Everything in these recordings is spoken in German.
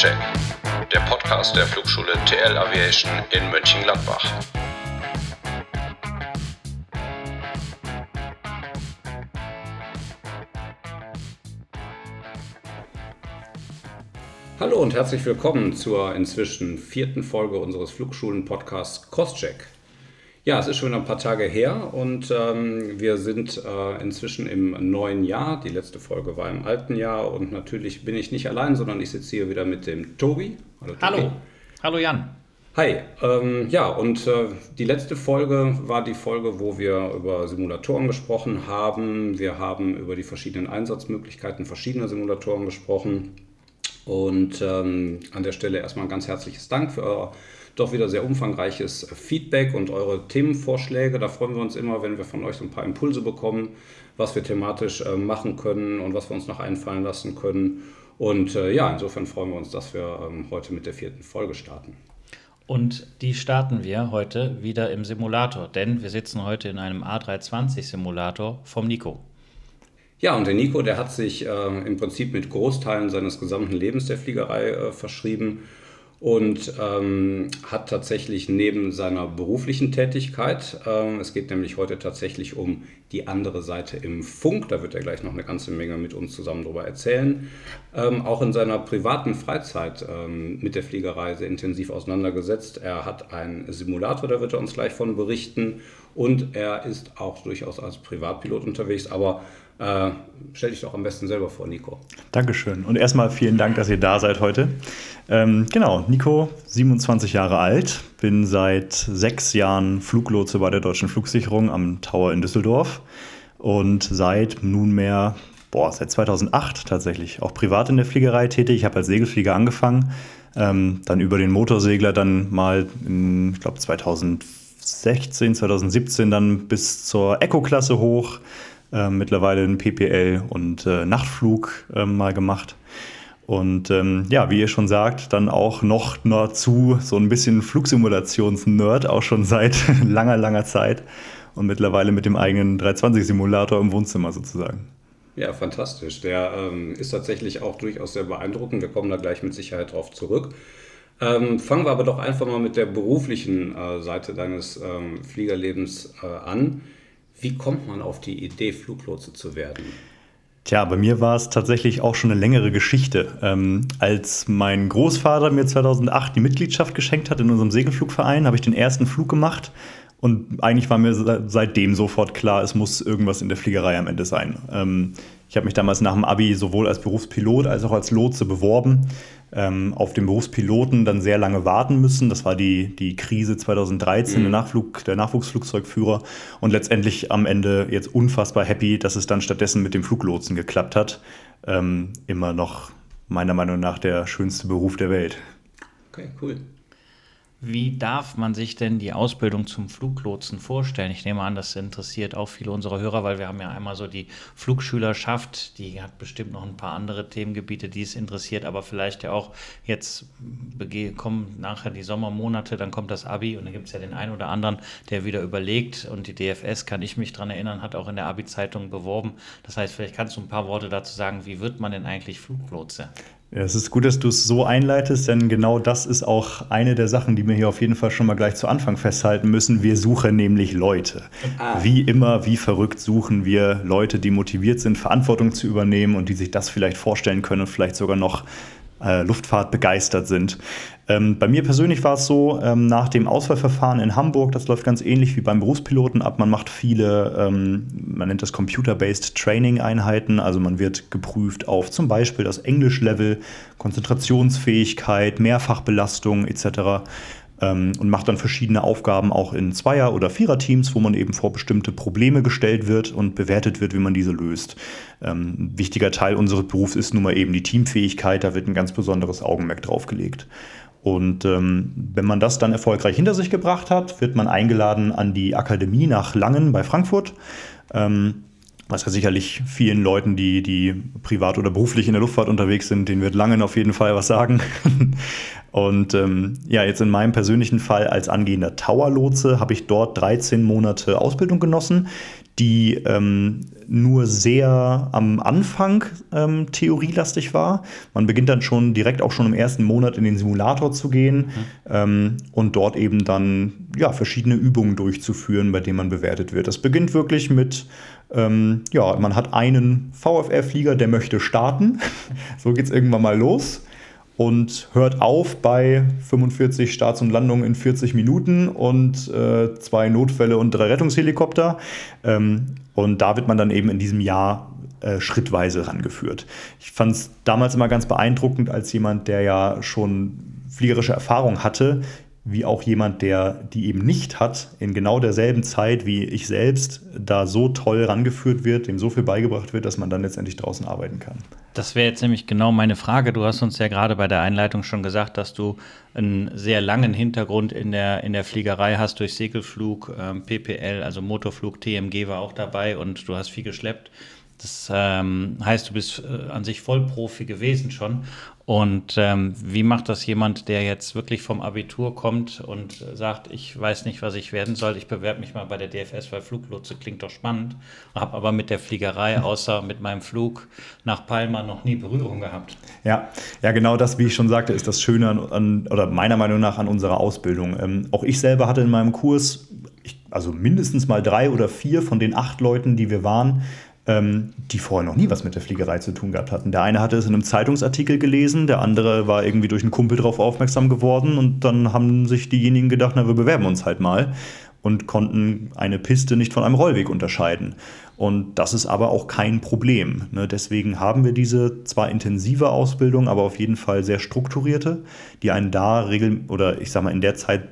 Crosscheck, der Podcast der Flugschule TL Aviation in Mönchengladbach. Hallo und herzlich willkommen zur inzwischen vierten Folge unseres Flugschulen-Podcasts Crosscheck. Ja, es ist schon ein paar Tage her und ähm, wir sind äh, inzwischen im neuen Jahr. Die letzte Folge war im alten Jahr und natürlich bin ich nicht allein, sondern ich sitze hier wieder mit dem Tobi. Hallo, Tobi. Hallo. Hallo Jan. Hi, ähm, ja, und äh, die letzte Folge war die Folge, wo wir über Simulatoren gesprochen haben. Wir haben über die verschiedenen Einsatzmöglichkeiten verschiedener Simulatoren gesprochen. Und ähm, an der Stelle erstmal ein ganz herzliches Dank für euer doch wieder sehr umfangreiches Feedback und eure Themenvorschläge. Da freuen wir uns immer, wenn wir von euch so ein paar Impulse bekommen, was wir thematisch äh, machen können und was wir uns noch einfallen lassen können. Und äh, ja, insofern freuen wir uns, dass wir ähm, heute mit der vierten Folge starten. Und die starten wir heute wieder im Simulator, denn wir sitzen heute in einem A320-Simulator vom Nico. Ja, und der Nico, der hat sich äh, im Prinzip mit Großteilen seines gesamten Lebens der Fliegerei äh, verschrieben und ähm, hat tatsächlich neben seiner beruflichen Tätigkeit, ähm, es geht nämlich heute tatsächlich um die andere Seite im Funk, da wird er gleich noch eine ganze Menge mit uns zusammen darüber erzählen, ähm, auch in seiner privaten Freizeit ähm, mit der Fliegerei sehr intensiv auseinandergesetzt. Er hat einen Simulator, da wird er uns gleich von berichten und er ist auch durchaus als Privatpilot unterwegs, aber äh, stell dich doch am besten selber vor, Nico. Dankeschön. Und erstmal vielen Dank, dass ihr da seid heute. Ähm, genau, Nico, 27 Jahre alt, bin seit sechs Jahren Fluglotse bei der Deutschen Flugsicherung am Tower in Düsseldorf und seit nunmehr, boah, seit 2008 tatsächlich auch privat in der Fliegerei tätig. Ich habe als Segelflieger angefangen, ähm, dann über den Motorsegler dann mal, in, ich glaube 2016, 2017 dann bis zur Eco-Klasse hoch äh, mittlerweile einen PPL und äh, Nachtflug äh, mal gemacht. Und ähm, ja, wie ihr schon sagt, dann auch noch dazu so ein bisschen Flugsimulations-Nerd, auch schon seit langer, langer Zeit. Und mittlerweile mit dem eigenen 320-Simulator im Wohnzimmer sozusagen. Ja, fantastisch. Der ähm, ist tatsächlich auch durchaus sehr beeindruckend. Wir kommen da gleich mit Sicherheit drauf zurück. Ähm, fangen wir aber doch einfach mal mit der beruflichen äh, Seite deines ähm, Fliegerlebens äh, an. Wie kommt man auf die Idee, Fluglotse zu werden? Tja, bei mir war es tatsächlich auch schon eine längere Geschichte. Ähm, als mein Großvater mir 2008 die Mitgliedschaft geschenkt hat in unserem Segelflugverein, habe ich den ersten Flug gemacht. Und eigentlich war mir seitdem sofort klar, es muss irgendwas in der Fliegerei am Ende sein. Ähm, ich habe mich damals nach dem Abi sowohl als Berufspilot als auch als Lotse beworben ähm, auf den Berufspiloten dann sehr lange warten müssen. Das war die, die Krise 2013, mhm. der, Nachflug, der Nachwuchsflugzeugführer. Und letztendlich am Ende jetzt unfassbar happy, dass es dann stattdessen mit dem Fluglotsen geklappt hat. Ähm, immer noch meiner Meinung nach der schönste Beruf der Welt. Okay, cool. Wie darf man sich denn die Ausbildung zum Fluglotsen vorstellen? Ich nehme an, das interessiert auch viele unserer Hörer, weil wir haben ja einmal so die Flugschülerschaft, die hat bestimmt noch ein paar andere Themengebiete, die es interessiert, aber vielleicht ja auch jetzt kommen nachher die Sommermonate, dann kommt das Abi und dann gibt es ja den einen oder anderen, der wieder überlegt und die DFS, kann ich mich daran erinnern, hat auch in der Abi-Zeitung beworben. Das heißt, vielleicht kannst du ein paar Worte dazu sagen, wie wird man denn eigentlich Fluglotse? Ja, es ist gut, dass du es so einleitest, denn genau das ist auch eine der Sachen, die wir hier auf jeden Fall schon mal gleich zu Anfang festhalten müssen. Wir suchen nämlich Leute. Ah. Wie immer, wie verrückt suchen wir Leute, die motiviert sind, Verantwortung zu übernehmen und die sich das vielleicht vorstellen können und vielleicht sogar noch äh, Luftfahrt begeistert sind. Ähm, bei mir persönlich war es so, ähm, nach dem Auswahlverfahren in Hamburg, das läuft ganz ähnlich wie beim Berufspiloten ab. Man macht viele, ähm, man nennt das Computer-Based Training-Einheiten. Also man wird geprüft auf zum Beispiel das Englisch-Level, Konzentrationsfähigkeit, Mehrfachbelastung etc ähm, und macht dann verschiedene Aufgaben auch in Zweier- oder Viererteams, wo man eben vor bestimmte Probleme gestellt wird und bewertet wird, wie man diese löst. Ähm, ein wichtiger Teil unseres Berufs ist nun mal eben die Teamfähigkeit, da wird ein ganz besonderes Augenmerk drauf gelegt. Und ähm, wenn man das dann erfolgreich hinter sich gebracht hat, wird man eingeladen an die Akademie nach Langen bei Frankfurt. Ähm, was ja sicherlich vielen Leuten, die, die privat oder beruflich in der Luftfahrt unterwegs sind, denen wird Langen auf jeden Fall was sagen. Und ähm, ja, jetzt in meinem persönlichen Fall als angehender Tower-Lotse habe ich dort 13 Monate Ausbildung genossen, die ähm, nur sehr am Anfang ähm, theorielastig war. Man beginnt dann schon direkt auch schon im ersten Monat in den Simulator zu gehen mhm. ähm, und dort eben dann ja, verschiedene Übungen durchzuführen, bei denen man bewertet wird. Das beginnt wirklich mit ähm, ja, man hat einen VFR-Flieger, der möchte starten. so geht es irgendwann mal los und hört auf bei 45 Starts und Landungen in 40 Minuten und äh, zwei Notfälle und drei Rettungshelikopter. Ähm, und da wird man dann eben in diesem Jahr äh, schrittweise rangeführt. Ich fand es damals immer ganz beeindruckend, als jemand, der ja schon fliegerische Erfahrung hatte, wie auch jemand, der die eben nicht hat, in genau derselben Zeit wie ich selbst, da so toll rangeführt wird, dem so viel beigebracht wird, dass man dann letztendlich draußen arbeiten kann. Das wäre jetzt nämlich genau meine Frage. Du hast uns ja gerade bei der Einleitung schon gesagt, dass du einen sehr langen Hintergrund in der, in der Fliegerei hast durch Segelflug, ähm, PPL, also Motorflug, TMG war auch dabei und du hast viel geschleppt. Das ähm, heißt, du bist äh, an sich Vollprofi gewesen schon. Und ähm, wie macht das jemand, der jetzt wirklich vom Abitur kommt und sagt, ich weiß nicht, was ich werden soll, ich bewerbe mich mal bei der DFS, weil Fluglotse klingt doch spannend, habe aber mit der Fliegerei außer mit meinem Flug nach Palma noch nie Berührung gehabt. Ja, ja, genau das, wie ich schon sagte, ist das Schöne an, an oder meiner Meinung nach an unserer Ausbildung. Ähm, auch ich selber hatte in meinem Kurs, ich, also mindestens mal drei oder vier von den acht Leuten, die wir waren, ähm, die vorher noch nie was mit der Fliegerei zu tun gehabt hatten. Der eine hatte es in einem Zeitungsartikel gelesen, der andere war irgendwie durch einen Kumpel darauf aufmerksam geworden und dann haben sich diejenigen gedacht, na, wir bewerben uns halt mal und konnten eine Piste nicht von einem Rollweg unterscheiden. Und das ist aber auch kein Problem. Ne? Deswegen haben wir diese zwar intensive Ausbildung, aber auf jeden Fall sehr strukturierte, die einen da regeln oder ich sag mal in der Zeit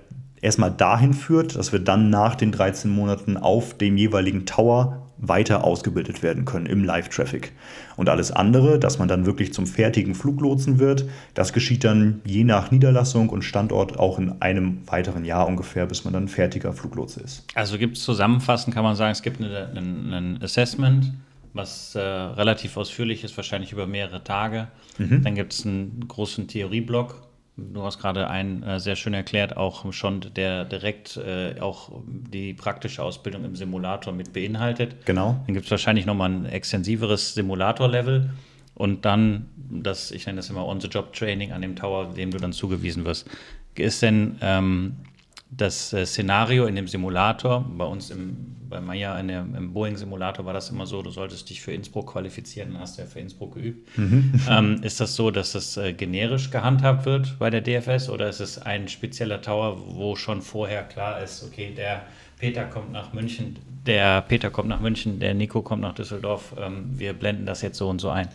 erstmal dahin führt, dass wir dann nach den 13 Monaten auf dem jeweiligen Tower weiter ausgebildet werden können im Live-Traffic. Und alles andere, dass man dann wirklich zum fertigen Fluglotsen wird, das geschieht dann je nach Niederlassung und Standort auch in einem weiteren Jahr ungefähr, bis man dann fertiger Fluglotse ist. Also gibt es zusammenfassend, kann man sagen, es gibt ein Assessment, was äh, relativ ausführlich ist, wahrscheinlich über mehrere Tage. Mhm. Dann gibt es einen großen Theorieblock, Du hast gerade einen äh, sehr schön erklärt, auch schon der direkt äh, auch die praktische Ausbildung im Simulator mit beinhaltet. Genau. Dann gibt es wahrscheinlich nochmal ein extensiveres Simulator-Level und dann das, ich nenne das immer On-the-Job-Training an dem Tower, dem du dann zugewiesen wirst. Ist denn ähm, das äh, Szenario in dem Simulator, bei uns im, bei Maya in der, im Boeing-Simulator war das immer so, du solltest dich für Innsbruck qualifizieren, dann hast du ja für Innsbruck geübt. Mhm. Ähm, ist das so, dass das äh, generisch gehandhabt wird bei der DFS oder ist es ein spezieller Tower, wo schon vorher klar ist, okay, der Peter kommt nach München, der Peter kommt nach München, der Nico kommt nach Düsseldorf, ähm, wir blenden das jetzt so und so ein?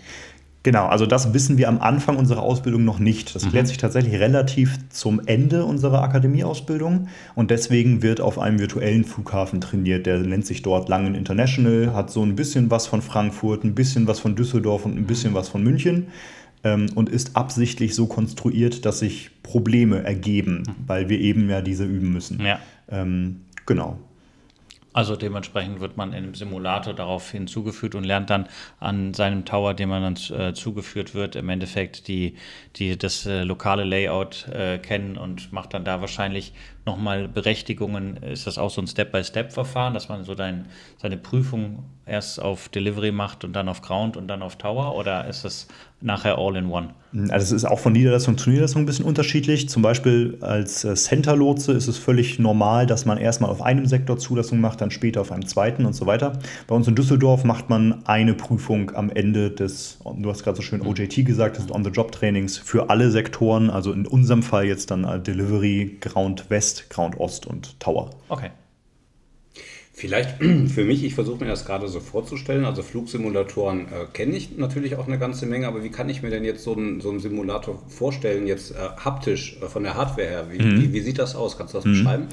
Genau, also das wissen wir am Anfang unserer Ausbildung noch nicht. Das mhm. klärt sich tatsächlich relativ zum Ende unserer Akademieausbildung und deswegen wird auf einem virtuellen Flughafen trainiert. Der nennt sich dort Langen International, hat so ein bisschen was von Frankfurt, ein bisschen was von Düsseldorf und ein bisschen was von München ähm, und ist absichtlich so konstruiert, dass sich Probleme ergeben, mhm. weil wir eben ja diese üben müssen. Ja. Ähm, genau. Also dementsprechend wird man einem Simulator darauf hinzugeführt und lernt dann an seinem Tower, dem man dann äh, zugeführt wird, im Endeffekt die, die, das äh, lokale Layout äh, kennen und macht dann da wahrscheinlich nochmal Berechtigungen. Ist das auch so ein Step-by-Step-Verfahren, dass man so dein, seine Prüfung erst auf Delivery macht und dann auf Ground und dann auf Tower oder ist das nachher all in one? Also es ist auch von Niederlassung zu Niederlassung ein bisschen unterschiedlich. Zum Beispiel als äh, Center-Lotse ist es völlig normal, dass man erstmal auf einem Sektor Zulassung macht, dann später auf einem zweiten und so weiter. Bei uns in Düsseldorf macht man eine Prüfung am Ende des, du hast gerade so schön OJT gesagt, des On-the-Job-Trainings für alle Sektoren. Also in unserem Fall jetzt dann äh, Delivery, Ground West, Ground Ost und Tower. Okay. Vielleicht für mich, ich versuche mir das gerade so vorzustellen, also Flugsimulatoren äh, kenne ich natürlich auch eine ganze Menge, aber wie kann ich mir denn jetzt so einen, so einen Simulator vorstellen, jetzt äh, haptisch äh, von der Hardware her? Wie, mhm. wie, wie, sieht das aus? Kannst du das mhm. beschreiben?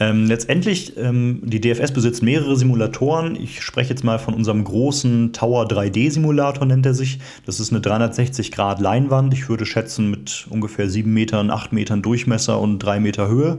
Ähm, letztendlich, ähm, die DFS besitzt mehrere Simulatoren. Ich spreche jetzt mal von unserem großen Tower 3D-Simulator, nennt er sich. Das ist eine 360-Grad-Leinwand. Ich würde schätzen mit ungefähr 7 Metern, 8 Metern Durchmesser und 3 Meter Höhe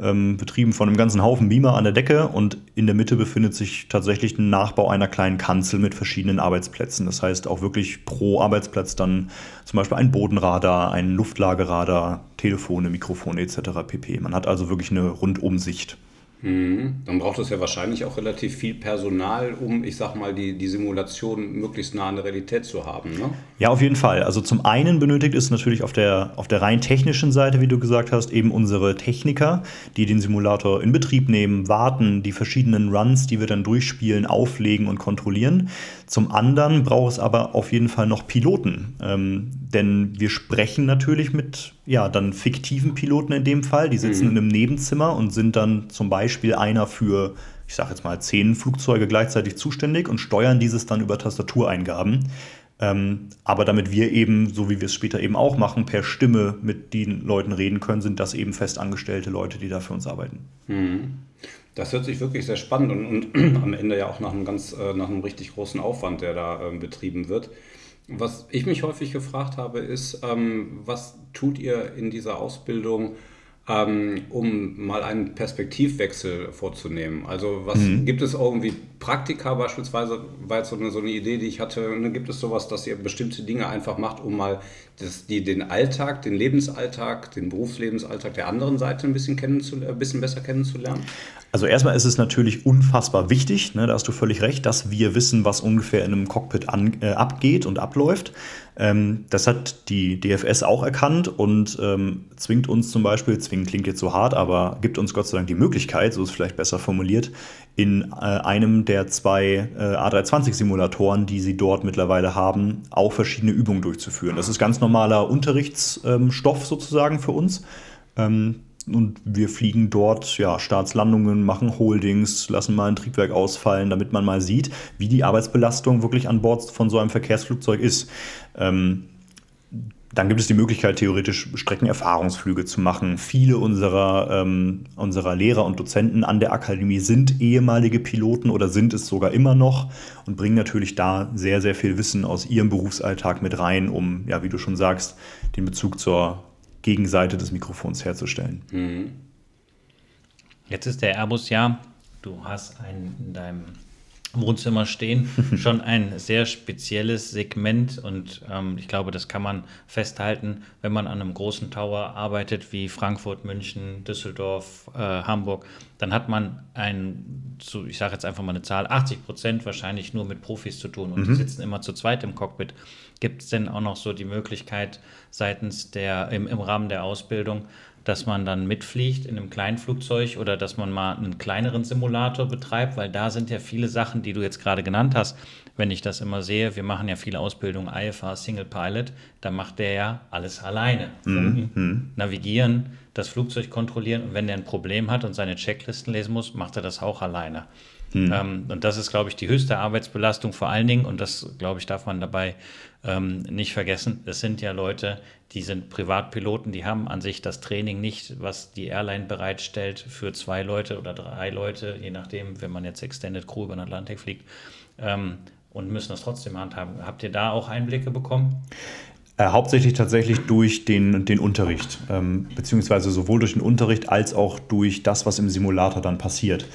ähm, betrieben von einem ganzen Haufen Beamer an der Decke und in der Mitte befindet sich tatsächlich ein Nachbau einer kleinen Kanzel mit verschiedenen Arbeitsplätzen. Das heißt auch wirklich pro Arbeitsplatz dann zum Beispiel ein Bodenradar, ein Luftlageradar, Telefone, Mikrofone etc. pp. Man hat also wirklich eine Rundumsicht. Mhm. Dann braucht es ja wahrscheinlich auch relativ viel Personal, um, ich sag mal, die, die Simulation möglichst nah an der Realität zu haben. Ne? Ja, auf jeden Fall. Also zum einen benötigt es natürlich auf der, auf der rein technischen Seite, wie du gesagt hast, eben unsere Techniker, die den Simulator in Betrieb nehmen, warten, die verschiedenen Runs, die wir dann durchspielen, auflegen und kontrollieren. Zum anderen braucht es aber auf jeden Fall noch Piloten. Ähm, denn wir sprechen natürlich mit ja, dann fiktiven Piloten in dem Fall. Die sitzen mhm. in einem Nebenzimmer und sind dann zum Beispiel einer für, ich sage jetzt mal, zehn Flugzeuge gleichzeitig zuständig und steuern dieses dann über Tastatureingaben. Ähm, aber damit wir eben, so wie wir es später eben auch machen, per Stimme mit den Leuten reden können, sind das eben festangestellte Leute, die da für uns arbeiten. Mhm. Das hört sich wirklich sehr spannend und, und am Ende ja auch nach einem ganz, äh, nach einem richtig großen Aufwand, der da äh, betrieben wird. Was ich mich häufig gefragt habe, ist, ähm, was tut ihr in dieser Ausbildung, ähm, um mal einen Perspektivwechsel vorzunehmen? Also was mhm. gibt es irgendwie Praktika beispielsweise, war jetzt so eine, so eine Idee, die ich hatte, ne, gibt es sowas, dass ihr bestimmte Dinge einfach macht, um mal das, die, den Alltag, den Lebensalltag, den Berufslebensalltag der anderen Seite ein bisschen, ein bisschen besser kennenzulernen? Also erstmal ist es natürlich unfassbar wichtig, ne, da hast du völlig recht, dass wir wissen, was ungefähr in einem Cockpit an, äh, abgeht und abläuft. Ähm, das hat die DFS auch erkannt und ähm, zwingt uns zum Beispiel, zwingen klingt jetzt so hart, aber gibt uns Gott sei Dank die Möglichkeit, so ist es vielleicht besser formuliert, in äh, einem der zwei äh, A320-Simulatoren, die sie dort mittlerweile haben, auch verschiedene Übungen durchzuführen. Das ist ganz normaler Unterrichtsstoff ähm, sozusagen für uns. Ähm, und wir fliegen dort ja, Startslandungen, machen Holdings, lassen mal ein Triebwerk ausfallen, damit man mal sieht, wie die Arbeitsbelastung wirklich an Bord von so einem Verkehrsflugzeug ist. Ähm, dann gibt es die Möglichkeit, theoretisch Streckenerfahrungsflüge zu machen. Viele unserer, ähm, unserer Lehrer und Dozenten an der Akademie sind ehemalige Piloten oder sind es sogar immer noch und bringen natürlich da sehr, sehr viel Wissen aus ihrem Berufsalltag mit rein, um, ja, wie du schon sagst, den Bezug zur Gegenseite des Mikrofons herzustellen. Mhm. Jetzt ist der Airbus ja, du hast einen in deinem Wohnzimmer stehen, schon ein sehr spezielles Segment und ähm, ich glaube, das kann man festhalten, wenn man an einem großen Tower arbeitet wie Frankfurt, München, Düsseldorf, äh, Hamburg, dann hat man ein, zu, ich sage jetzt einfach mal eine Zahl, 80 Prozent wahrscheinlich nur mit Profis zu tun und mhm. die sitzen immer zu zweit im Cockpit. Gibt es denn auch noch so die Möglichkeit seitens der, im, im Rahmen der Ausbildung, dass man dann mitfliegt in einem kleinen Flugzeug oder dass man mal einen kleineren Simulator betreibt, weil da sind ja viele Sachen, die du jetzt gerade genannt hast. Wenn ich das immer sehe, wir machen ja viele Ausbildungen, IFA, Single Pilot, da macht der ja alles alleine. Mhm. Navigieren, das Flugzeug kontrollieren und wenn der ein Problem hat und seine Checklisten lesen muss, macht er das auch alleine. Mhm. Ähm, und das ist, glaube ich, die höchste Arbeitsbelastung vor allen Dingen und das, glaube ich, darf man dabei ähm, nicht vergessen. Es sind ja Leute, die sind Privatpiloten, die haben an sich das Training nicht, was die Airline bereitstellt für zwei Leute oder drei Leute, je nachdem, wenn man jetzt Extended Crew über den Atlantik fliegt. Ähm, und müssen das trotzdem handhaben. Habt ihr da auch Einblicke bekommen? Äh, hauptsächlich tatsächlich durch den, den Unterricht, ähm, beziehungsweise sowohl durch den Unterricht als auch durch das, was im Simulator dann passiert.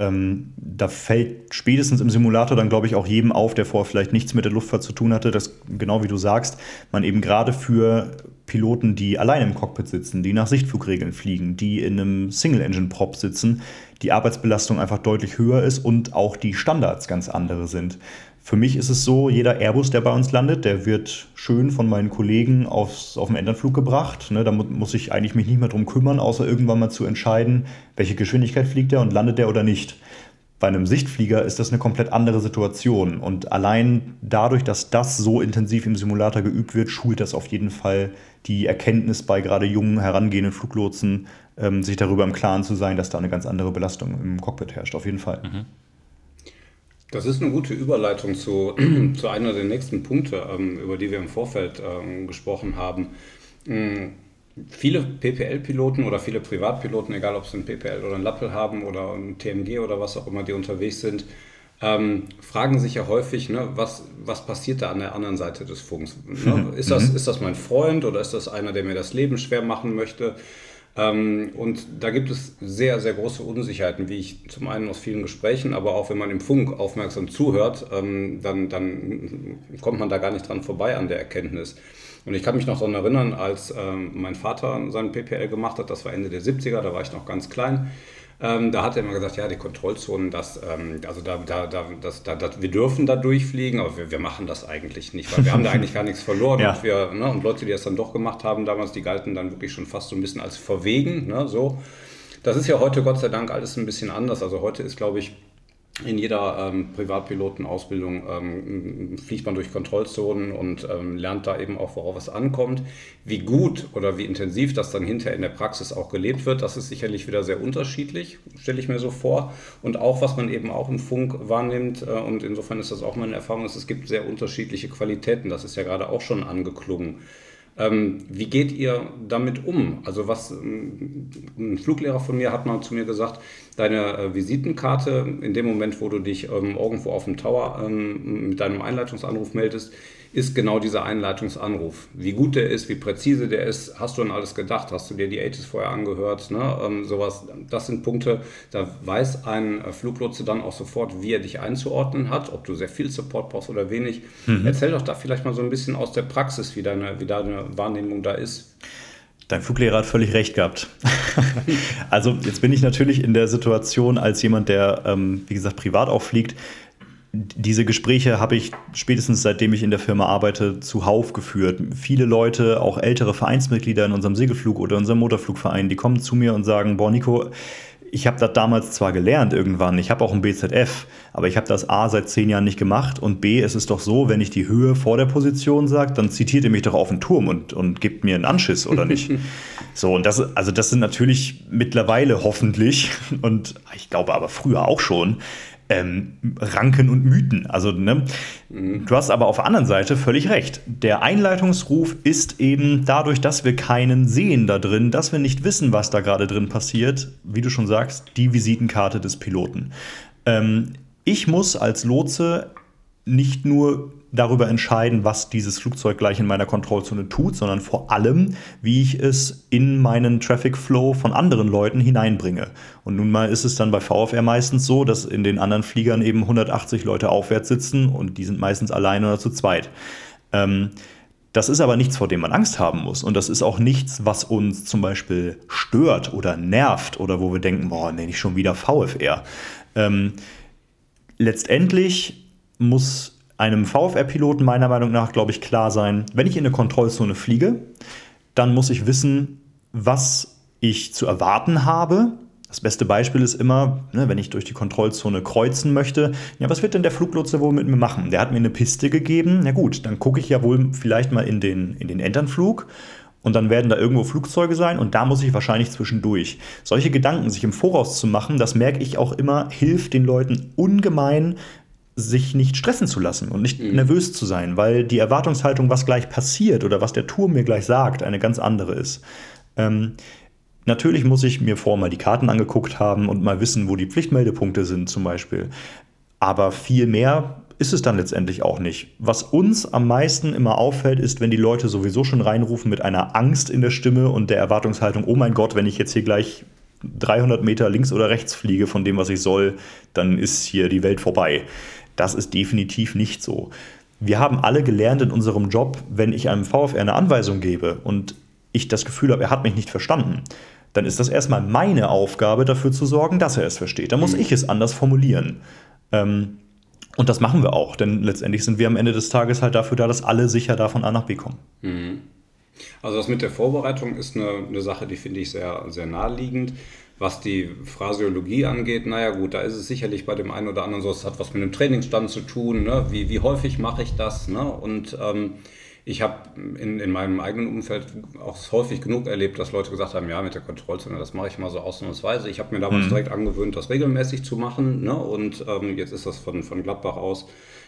Ähm, da fällt spätestens im Simulator dann, glaube ich, auch jedem auf, der vorher vielleicht nichts mit der Luftfahrt zu tun hatte, dass, genau wie du sagst, man eben gerade für Piloten, die allein im Cockpit sitzen, die nach Sichtflugregeln fliegen, die in einem Single-Engine-Prop sitzen, die Arbeitsbelastung einfach deutlich höher ist und auch die Standards ganz andere sind. Für mich ist es so, jeder Airbus, der bei uns landet, der wird schön von meinen Kollegen aufs, auf den Endanflug gebracht. Ne, da mu muss ich eigentlich mich nicht mehr drum kümmern, außer irgendwann mal zu entscheiden, welche Geschwindigkeit fliegt er und landet der oder nicht. Bei einem Sichtflieger ist das eine komplett andere Situation. Und allein dadurch, dass das so intensiv im Simulator geübt wird, schult das auf jeden Fall die Erkenntnis bei gerade jungen, herangehenden Fluglotsen, ähm, sich darüber im Klaren zu sein, dass da eine ganz andere Belastung im Cockpit herrscht. Auf jeden Fall. Mhm. Das ist eine gute Überleitung zu, zu einer der nächsten Punkte, ähm, über die wir im Vorfeld ähm, gesprochen haben. Ähm, viele PPL-Piloten oder viele Privatpiloten, egal ob sie ein PPL oder ein Lappel haben oder ein TMG oder was auch immer, die unterwegs sind, ähm, fragen sich ja häufig, ne, was, was passiert da an der anderen Seite des Funks? Ne? Ist, das, mhm. ist das mein Freund oder ist das einer, der mir das Leben schwer machen möchte? Ähm, und da gibt es sehr, sehr große Unsicherheiten, wie ich zum einen aus vielen Gesprächen, aber auch wenn man im Funk aufmerksam zuhört, ähm, dann, dann kommt man da gar nicht dran vorbei an der Erkenntnis. Und ich kann mich noch daran erinnern, als ähm, mein Vater seinen PPL gemacht hat, das war Ende der 70er, da war ich noch ganz klein. Ähm, da hat er immer gesagt, ja, die Kontrollzonen, das, ähm, also da, da, da, das, da, das, wir dürfen da durchfliegen, aber wir, wir machen das eigentlich nicht, weil wir haben da eigentlich gar nichts verloren. ja. und, wir, ne, und Leute, die das dann doch gemacht haben damals, die galten dann wirklich schon fast so ein bisschen als verwegen. Ne, so. Das ist ja heute Gott sei Dank alles ein bisschen anders. Also heute ist, glaube ich, in jeder ähm, Privatpilotenausbildung ähm, fliegt man durch Kontrollzonen und ähm, lernt da eben auch, worauf es ankommt. Wie gut oder wie intensiv das dann hinterher in der Praxis auch gelebt wird, das ist sicherlich wieder sehr unterschiedlich, stelle ich mir so vor. Und auch, was man eben auch im Funk wahrnimmt, äh, und insofern ist das auch meine Erfahrung, ist, es gibt sehr unterschiedliche Qualitäten. Das ist ja gerade auch schon angeklungen. Ähm, wie geht ihr damit um? Also was ähm, ein Fluglehrer von mir hat mal zu mir gesagt, deine äh, Visitenkarte in dem Moment, wo du dich ähm, irgendwo auf dem Tower ähm, mit deinem Einleitungsanruf meldest, ist genau dieser Einleitungsanruf. Wie gut der ist, wie präzise der ist, hast du an alles gedacht, hast du dir die ATIS vorher angehört, ne? ähm, sowas. Das sind Punkte, da weiß ein äh, Fluglotse dann auch sofort, wie er dich einzuordnen hat, ob du sehr viel Support brauchst oder wenig. Mhm. Erzähl doch da vielleicht mal so ein bisschen aus der Praxis, wie deine, wie deine Wahrnehmung da ist. Dein Fluglehrer hat völlig recht gehabt. also jetzt bin ich natürlich in der Situation als jemand, der, ähm, wie gesagt, privat auch fliegt, diese Gespräche habe ich spätestens seitdem ich in der Firma arbeite zuhauf geführt. Viele Leute, auch ältere Vereinsmitglieder in unserem Segelflug oder unserem Motorflugverein, die kommen zu mir und sagen, boah Nico, ich habe das damals zwar gelernt irgendwann, ich habe auch ein BZF, aber ich habe das A seit zehn Jahren nicht gemacht und B, es ist doch so, wenn ich die Höhe vor der Position sage, dann zitiert ihr mich doch auf den Turm und, und gibt mir einen Anschiss, oder nicht? so, und das, also das sind natürlich mittlerweile hoffentlich, und ich glaube aber früher auch schon, ähm, Ranken und Mythen. Also, ne? Du hast aber auf der anderen Seite völlig recht. Der Einleitungsruf ist eben dadurch, dass wir keinen sehen da drin, dass wir nicht wissen, was da gerade drin passiert, wie du schon sagst, die Visitenkarte des Piloten. Ähm, ich muss als Lotse nicht nur darüber entscheiden, was dieses Flugzeug gleich in meiner Kontrollzone tut, sondern vor allem, wie ich es in meinen Traffic Flow von anderen Leuten hineinbringe. Und nun mal ist es dann bei VFR meistens so, dass in den anderen Fliegern eben 180 Leute aufwärts sitzen und die sind meistens alleine oder zu zweit. Ähm, das ist aber nichts, vor dem man Angst haben muss. Und das ist auch nichts, was uns zum Beispiel stört oder nervt oder wo wir denken, boah, nee, nicht schon wieder VFR. Ähm, letztendlich muss einem VFR-Piloten meiner Meinung nach, glaube ich, klar sein, wenn ich in eine Kontrollzone fliege, dann muss ich wissen, was ich zu erwarten habe. Das beste Beispiel ist immer, ne, wenn ich durch die Kontrollzone kreuzen möchte, ja, was wird denn der Fluglotse wohl mit mir machen? Der hat mir eine Piste gegeben, na gut, dann gucke ich ja wohl vielleicht mal in den, in den Enternflug und dann werden da irgendwo Flugzeuge sein und da muss ich wahrscheinlich zwischendurch. Solche Gedanken sich im Voraus zu machen, das merke ich auch immer, hilft den Leuten ungemein, sich nicht stressen zu lassen und nicht mhm. nervös zu sein, weil die Erwartungshaltung, was gleich passiert oder was der Turm mir gleich sagt, eine ganz andere ist. Ähm, natürlich muss ich mir vorher mal die Karten angeguckt haben und mal wissen, wo die Pflichtmeldepunkte sind zum Beispiel. Aber viel mehr ist es dann letztendlich auch nicht. Was uns am meisten immer auffällt, ist, wenn die Leute sowieso schon reinrufen mit einer Angst in der Stimme und der Erwartungshaltung, oh mein Gott, wenn ich jetzt hier gleich 300 Meter links oder rechts fliege von dem, was ich soll, dann ist hier die Welt vorbei. Das ist definitiv nicht so. Wir haben alle gelernt in unserem Job, wenn ich einem VfR eine Anweisung gebe und ich das Gefühl habe, er hat mich nicht verstanden, dann ist das erstmal meine Aufgabe, dafür zu sorgen, dass er es versteht. Dann muss mhm. ich es anders formulieren. Ähm, und das machen wir auch, denn letztendlich sind wir am Ende des Tages halt dafür da, dass alle sicher da von A nach B kommen. Mhm. Also das mit der Vorbereitung ist eine, eine Sache, die finde ich sehr, sehr naheliegend. Was die Phrasiologie angeht, naja gut, da ist es sicherlich bei dem einen oder anderen so, es hat was mit dem Trainingsstand zu tun, ne? wie, wie häufig mache ich das. Ne? Und ähm, ich habe in, in meinem eigenen Umfeld auch häufig genug erlebt, dass Leute gesagt haben, ja, mit der Kontrollzone, das mache ich mal so ausnahmsweise. Ich habe mir damals mhm. direkt angewöhnt, das regelmäßig zu machen. Ne? Und ähm, jetzt ist das von, von Gladbach aus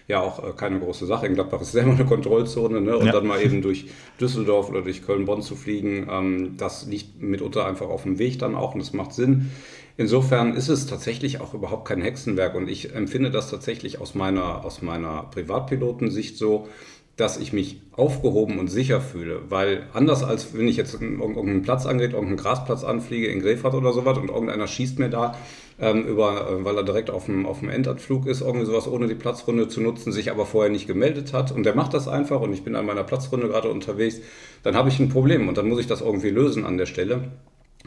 ja auch äh, keine große Sache. In Gladbach ist selber eine Kontrollzone ne? und ja. dann mal eben durch Düsseldorf oder durch Köln-Bonn zu fliegen, ähm, das liegt mitunter einfach auf dem Weg dann auch und das macht Sinn. Insofern ist es tatsächlich auch überhaupt kein Hexenwerk und ich empfinde das tatsächlich aus meiner, aus meiner Privatpilotensicht so, dass ich mich aufgehoben und sicher fühle. Weil anders als wenn ich jetzt irgendeinen Platz angeht, irgendeinen Grasplatz anfliege in Grefrath oder sowas und irgendeiner schießt mir da ähm, über, äh, weil er direkt auf dem, auf dem Endanflug ist, irgendwie sowas ohne die Platzrunde zu nutzen, sich aber vorher nicht gemeldet hat und der macht das einfach und ich bin an meiner Platzrunde gerade unterwegs, dann habe ich ein Problem und dann muss ich das irgendwie lösen an der Stelle.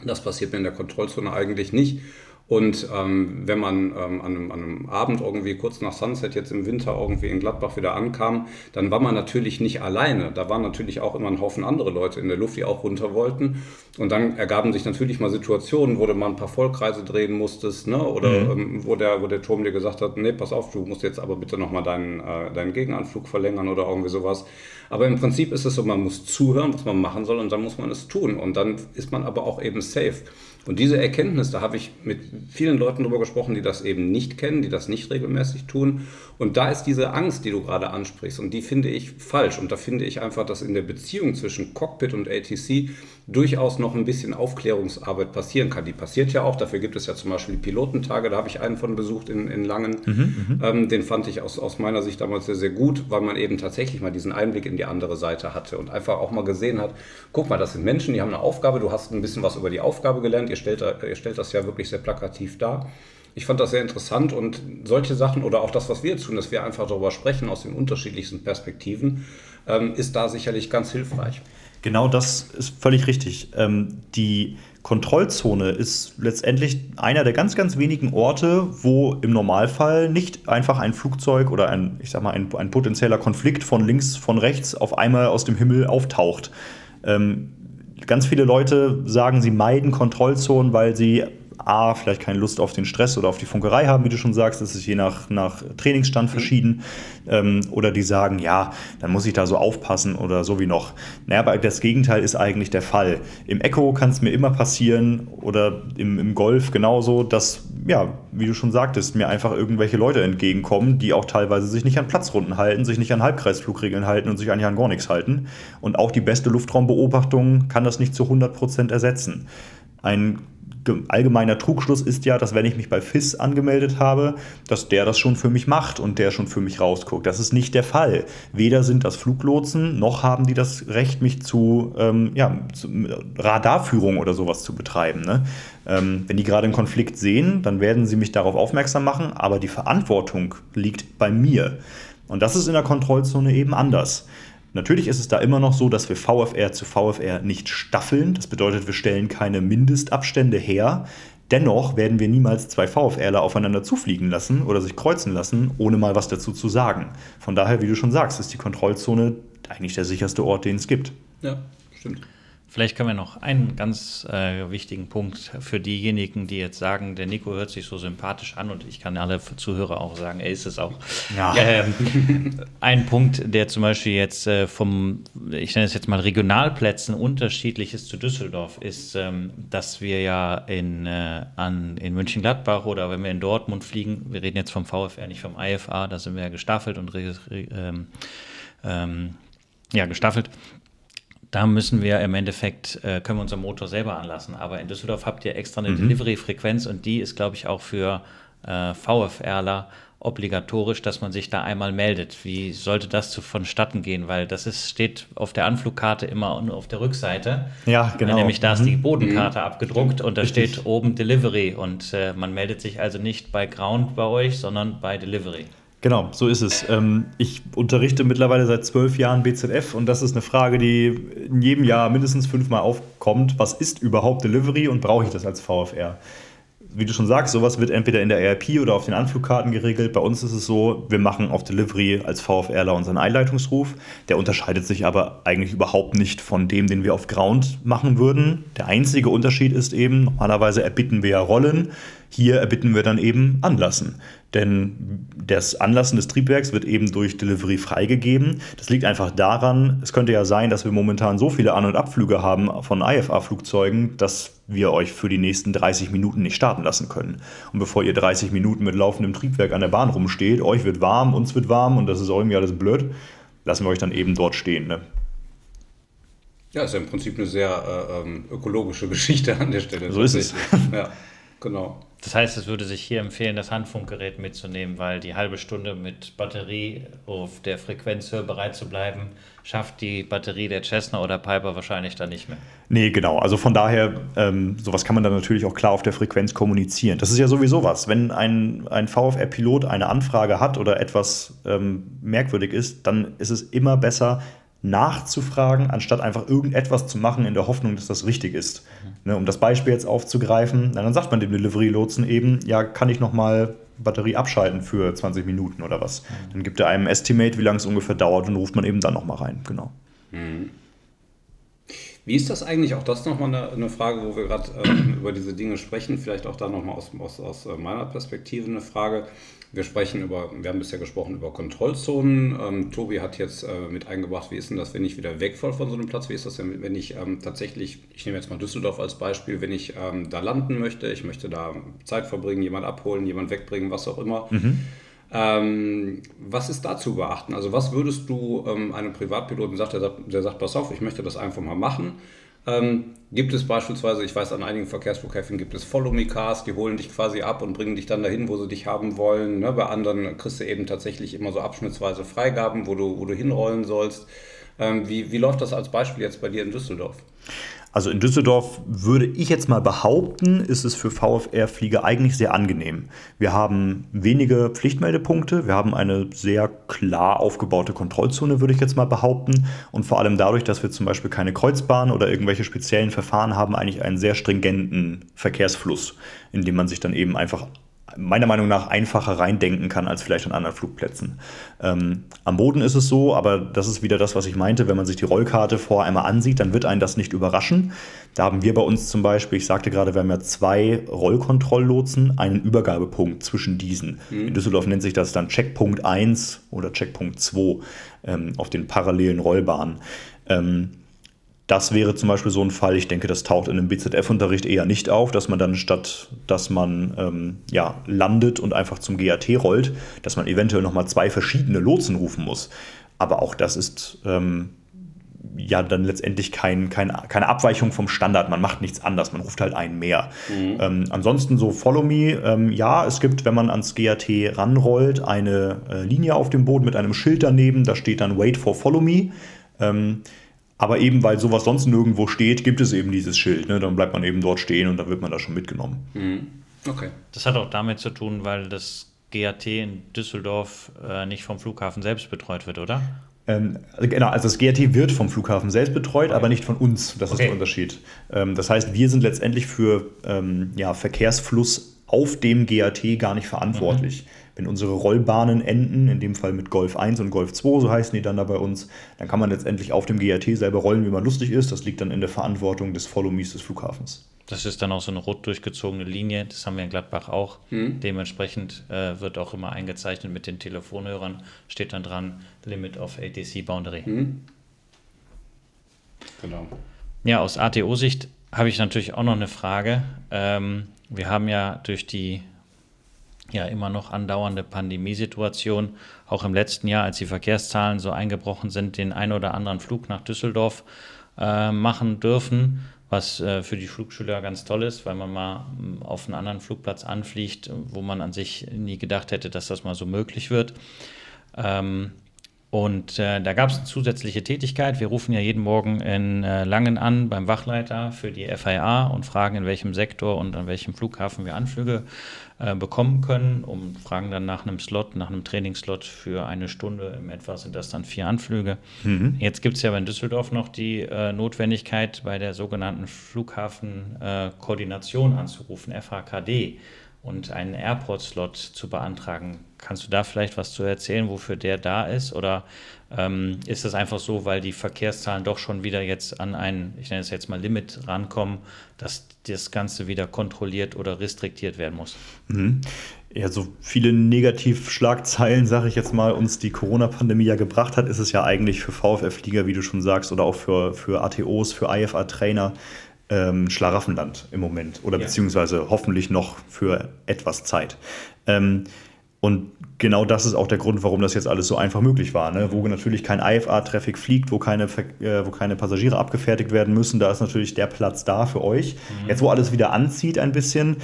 Das passiert mir in der Kontrollzone eigentlich nicht. Und ähm, wenn man ähm, an, einem, an, einem, Abend irgendwie kurz nach Sunset jetzt im Winter irgendwie in Gladbach wieder ankam, dann war man natürlich nicht alleine. Da waren natürlich auch immer ein Haufen andere Leute in der Luft, die auch runter wollten. Und dann ergaben sich natürlich mal Situationen, wo du mal ein paar Vollkreise drehen musstest, ne? oder mhm. ähm, wo, der, wo der Turm dir gesagt hat, nee, pass auf, du musst jetzt aber bitte nochmal deinen, äh, deinen Gegenanflug verlängern oder irgendwie sowas. Aber im Prinzip ist es so, man muss zuhören, was man machen soll und dann muss man es tun. Und dann ist man aber auch eben safe. Und diese Erkenntnis, da habe ich mit vielen Leuten darüber gesprochen, die das eben nicht kennen, die das nicht regelmäßig tun. Und da ist diese Angst, die du gerade ansprichst, und die finde ich falsch. Und da finde ich einfach, dass in der Beziehung zwischen Cockpit und ATC durchaus noch ein bisschen Aufklärungsarbeit passieren kann. Die passiert ja auch, dafür gibt es ja zum Beispiel die Pilotentage, da habe ich einen von besucht in, in Langen. Mhm, mhm, ähm, den fand ich aus, aus meiner Sicht damals sehr, sehr gut, weil man eben tatsächlich mal diesen Einblick in die andere Seite hatte und einfach auch mal gesehen hat, guck mal, das sind Menschen, die haben eine Aufgabe, du hast ein bisschen was über die Aufgabe gelernt, ihr stellt, ihr stellt das ja wirklich sehr plakativ dar. Ich fand das sehr interessant und solche Sachen oder auch das, was wir jetzt tun, dass wir einfach darüber sprechen aus den unterschiedlichsten Perspektiven, ähm, ist da sicherlich ganz hilfreich. Genau das ist völlig richtig. Ähm, die Kontrollzone ist letztendlich einer der ganz, ganz wenigen Orte, wo im Normalfall nicht einfach ein Flugzeug oder ein, ich sag mal, ein, ein potenzieller Konflikt von links, von rechts auf einmal aus dem Himmel auftaucht. Ähm, ganz viele Leute sagen, sie meiden Kontrollzonen, weil sie A, vielleicht keine Lust auf den Stress oder auf die Funkerei haben, wie du schon sagst, das ist je nach, nach Trainingsstand mhm. verschieden. Ähm, oder die sagen, ja, dann muss ich da so aufpassen oder so wie noch. Naja, aber das Gegenteil ist eigentlich der Fall. Im Echo kann es mir immer passieren oder im, im Golf genauso, dass, ja, wie du schon sagtest, mir einfach irgendwelche Leute entgegenkommen, die auch teilweise sich nicht an Platzrunden halten, sich nicht an Halbkreisflugregeln halten und sich eigentlich an gar nichts halten. Und auch die beste Luftraumbeobachtung kann das nicht zu 100% ersetzen. Ein allgemeiner Trugschluss ist ja, dass wenn ich mich bei FIS angemeldet habe, dass der das schon für mich macht und der schon für mich rausguckt. Das ist nicht der Fall. Weder sind das Fluglotsen, noch haben die das Recht, mich zu, ähm, ja, zu Radarführung oder sowas zu betreiben. Ne? Ähm, wenn die gerade einen Konflikt sehen, dann werden sie mich darauf aufmerksam machen, aber die Verantwortung liegt bei mir. Und das ist in der Kontrollzone eben anders. Natürlich ist es da immer noch so, dass wir VFR zu VFR nicht staffeln. Das bedeutet, wir stellen keine Mindestabstände her. Dennoch werden wir niemals zwei VFRler aufeinander zufliegen lassen oder sich kreuzen lassen, ohne mal was dazu zu sagen. Von daher, wie du schon sagst, ist die Kontrollzone eigentlich der sicherste Ort, den es gibt. Ja, stimmt. Vielleicht können wir noch einen ganz äh, wichtigen Punkt für diejenigen, die jetzt sagen, der Nico hört sich so sympathisch an und ich kann alle Zuhörer auch sagen, er ist es auch. Ja. Ähm, ein Punkt, der zum Beispiel jetzt äh, vom, ich nenne es jetzt mal Regionalplätzen unterschiedlich ist zu Düsseldorf, ist, ähm, dass wir ja in, äh, an, in München-Gladbach oder wenn wir in Dortmund fliegen, wir reden jetzt vom VfR, nicht vom IFA, da sind wir ja gestaffelt und ähm, ähm, ja, gestaffelt da müssen wir im Endeffekt, äh, können wir unseren Motor selber anlassen. Aber in Düsseldorf habt ihr extra eine mhm. Delivery-Frequenz und die ist, glaube ich, auch für äh, VFRler obligatorisch, dass man sich da einmal meldet. Wie sollte das zu, vonstatten gehen? Weil das ist, steht auf der Anflugkarte immer nur auf der Rückseite. Ja, genau. Nämlich da ist mhm. die Bodenkarte mhm. abgedruckt und da Richtig. steht oben Delivery und äh, man meldet sich also nicht bei Ground bei euch, sondern bei Delivery. Genau, so ist es. Ähm, ich unterrichte mittlerweile seit zwölf Jahren BZF und das ist eine Frage, die in jedem Jahr mindestens fünfmal aufkommt. Was ist überhaupt Delivery und brauche ich das als VFR? Wie du schon sagst, sowas wird entweder in der ERP oder auf den Anflugkarten geregelt. Bei uns ist es so, wir machen auf Delivery als VFRler unseren Einleitungsruf. Der unterscheidet sich aber eigentlich überhaupt nicht von dem, den wir auf Ground machen würden. Der einzige Unterschied ist eben, normalerweise erbitten wir ja Rollen. Hier erbitten wir dann eben Anlassen. Denn das Anlassen des Triebwerks wird eben durch Delivery freigegeben. Das liegt einfach daran, es könnte ja sein, dass wir momentan so viele An- und Abflüge haben von IFA-Flugzeugen, dass wir euch für die nächsten 30 Minuten nicht starten lassen können. Und bevor ihr 30 Minuten mit laufendem Triebwerk an der Bahn rumsteht, euch wird warm, uns wird warm und das ist irgendwie alles blöd, lassen wir euch dann eben dort stehen. Ne? Ja, ist ja im Prinzip eine sehr äh, ähm, ökologische Geschichte an der Stelle. So ist es. Ja, genau. Das heißt, es würde sich hier empfehlen, das Handfunkgerät mitzunehmen, weil die halbe Stunde mit Batterie auf der Frequenzhöhe bereit zu bleiben, schafft die Batterie der Cessna oder Piper wahrscheinlich dann nicht mehr. Nee, genau. Also von daher, ähm, sowas kann man dann natürlich auch klar auf der Frequenz kommunizieren. Das ist ja sowieso was. Wenn ein, ein VFR-Pilot eine Anfrage hat oder etwas ähm, merkwürdig ist, dann ist es immer besser, nachzufragen, anstatt einfach irgendetwas zu machen in der Hoffnung, dass das richtig ist. Mhm. Ne, um das Beispiel jetzt aufzugreifen, dann sagt man dem Delivery-Lotsen eben, ja, kann ich nochmal Batterie abschalten für 20 Minuten oder was. Mhm. Dann gibt er einem Estimate, wie lange es ungefähr dauert und ruft man eben dann nochmal rein. Genau. Mhm. Wie ist das eigentlich? Auch das nochmal eine, eine Frage, wo wir gerade äh, über diese Dinge sprechen. Vielleicht auch da nochmal aus, aus, aus äh, meiner Perspektive eine Frage. Wir sprechen über, wir haben bisher gesprochen über Kontrollzonen. Ähm, Tobi hat jetzt äh, mit eingebracht, wie ist denn das, wenn ich wieder wegfall von so einem Platz? Wie ist das denn, wenn ich ähm, tatsächlich, ich nehme jetzt mal Düsseldorf als Beispiel, wenn ich ähm, da landen möchte, ich möchte da Zeit verbringen, jemand abholen, jemand wegbringen, was auch immer. Mhm ähm, was ist da zu beachten? Also was würdest du ähm, einem Privatpiloten sagen, der sagt, der sagt, pass auf, ich möchte das einfach mal machen. Ähm, gibt es beispielsweise, ich weiß, an einigen Verkehrsflughäfen gibt es Follow-Me-Cars, die holen dich quasi ab und bringen dich dann dahin, wo sie dich haben wollen. Ne? Bei anderen kriegst du eben tatsächlich immer so abschnittsweise Freigaben, wo du, wo du hinrollen sollst. Ähm, wie, wie läuft das als Beispiel jetzt bei dir in Düsseldorf? Also in Düsseldorf würde ich jetzt mal behaupten, ist es für VfR-Flieger eigentlich sehr angenehm. Wir haben wenige Pflichtmeldepunkte, wir haben eine sehr klar aufgebaute Kontrollzone, würde ich jetzt mal behaupten. Und vor allem dadurch, dass wir zum Beispiel keine Kreuzbahn oder irgendwelche speziellen Verfahren haben, eigentlich einen sehr stringenten Verkehrsfluss, in dem man sich dann eben einfach meiner Meinung nach einfacher reindenken kann als vielleicht an anderen Flugplätzen. Ähm, am Boden ist es so, aber das ist wieder das, was ich meinte, wenn man sich die Rollkarte vor einmal ansieht, dann wird einen das nicht überraschen. Da haben wir bei uns zum Beispiel, ich sagte gerade, wir haben ja zwei Rollkontrolllotsen, einen Übergabepunkt zwischen diesen. Mhm. In Düsseldorf nennt sich das dann Checkpunkt 1 oder Checkpunkt 2 ähm, auf den parallelen Rollbahnen. Ähm, das wäre zum Beispiel so ein Fall, ich denke, das taucht in einem BZF-Unterricht eher nicht auf, dass man dann statt, dass man ähm, ja, landet und einfach zum GAT rollt, dass man eventuell nochmal zwei verschiedene Lotsen rufen muss. Aber auch das ist ähm, ja dann letztendlich kein, kein, keine Abweichung vom Standard. Man macht nichts anders, man ruft halt einen mehr. Mhm. Ähm, ansonsten so Follow Me, ähm, ja, es gibt, wenn man ans GAT ranrollt, eine äh, Linie auf dem Boden mit einem Schild daneben, da steht dann Wait for Follow Me. Ähm, aber eben, weil sowas sonst nirgendwo steht, gibt es eben dieses Schild. Ne? Dann bleibt man eben dort stehen und dann wird man da schon mitgenommen. Mhm. Okay. Das hat auch damit zu tun, weil das GAT in Düsseldorf äh, nicht vom Flughafen selbst betreut wird, oder? Ähm, genau, also das GRT wird vom Flughafen selbst betreut, okay. aber nicht von uns. Das okay. ist der Unterschied. Ähm, das heißt, wir sind letztendlich für ähm, ja, Verkehrsfluss auf dem GAT gar nicht verantwortlich. Mhm. Wenn unsere Rollbahnen enden, in dem Fall mit Golf 1 und Golf 2, so heißen die dann da bei uns, dann kann man letztendlich auf dem GAT selber rollen, wie man lustig ist. Das liegt dann in der Verantwortung des Follow-Me's des Flughafens. Das ist dann auch so eine rot durchgezogene Linie. Das haben wir in Gladbach auch. Mhm. Dementsprechend äh, wird auch immer eingezeichnet mit den Telefonhörern. Steht dann dran Limit of ATC Boundary. Mhm. Genau. Ja, aus ATO-Sicht habe ich natürlich auch noch eine Frage. Ähm, wir haben ja durch die ja immer noch andauernde Pandemiesituation, auch im letzten Jahr, als die Verkehrszahlen so eingebrochen sind, den einen oder anderen Flug nach Düsseldorf äh, machen dürfen, was äh, für die Flugschüler ganz toll ist, weil man mal mm, auf einen anderen Flugplatz anfliegt, wo man an sich nie gedacht hätte, dass das mal so möglich wird. Ähm, und äh, da gab es eine zusätzliche Tätigkeit. Wir rufen ja jeden Morgen in äh, Langen an beim Wachleiter für die FIA und fragen, in welchem Sektor und an welchem Flughafen wir Anflüge äh, bekommen können. Und fragen dann nach einem Slot, nach einem Trainingsslot für eine Stunde. Im etwa sind das dann vier Anflüge. Mhm. Jetzt gibt es ja in Düsseldorf noch die äh, Notwendigkeit, bei der sogenannten Flughafenkoordination anzurufen, FHKD und einen Airport-Slot zu beantragen. Kannst du da vielleicht was zu erzählen, wofür der da ist? Oder ähm, ist das einfach so, weil die Verkehrszahlen doch schon wieder jetzt an ein, ich nenne es jetzt mal Limit rankommen, dass das Ganze wieder kontrolliert oder restriktiert werden muss? Mhm. Ja, so viele Negativschlagzeilen, sage ich jetzt mal, uns die Corona-Pandemie ja gebracht hat, ist es ja eigentlich für VfF-Flieger, wie du schon sagst, oder auch für, für ATOs, für IFA-Trainer ähm, Schlaraffenland im Moment oder ja. beziehungsweise hoffentlich noch für etwas Zeit. Ähm, und genau das ist auch der Grund, warum das jetzt alles so einfach möglich war. Ne? Wo natürlich kein IFA-Traffic fliegt, wo keine, äh, wo keine Passagiere abgefertigt werden müssen, da ist natürlich der Platz da für euch. Mhm. Jetzt, wo alles wieder anzieht ein bisschen,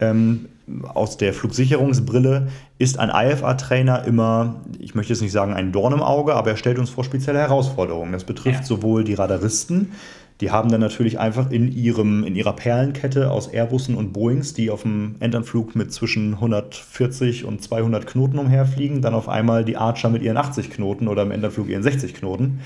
ähm, aus der Flugsicherungsbrille ist ein IFA-Trainer immer, ich möchte jetzt nicht sagen ein Dorn im Auge, aber er stellt uns vor spezielle Herausforderungen. Das betrifft ja. sowohl die Radaristen, die haben dann natürlich einfach in, ihrem, in ihrer Perlenkette aus Airbussen und Boeings, die auf dem Endanflug mit zwischen 140 und 200 Knoten umherfliegen, dann auf einmal die Archer mit ihren 80 Knoten oder im Endanflug ihren 60 Knoten.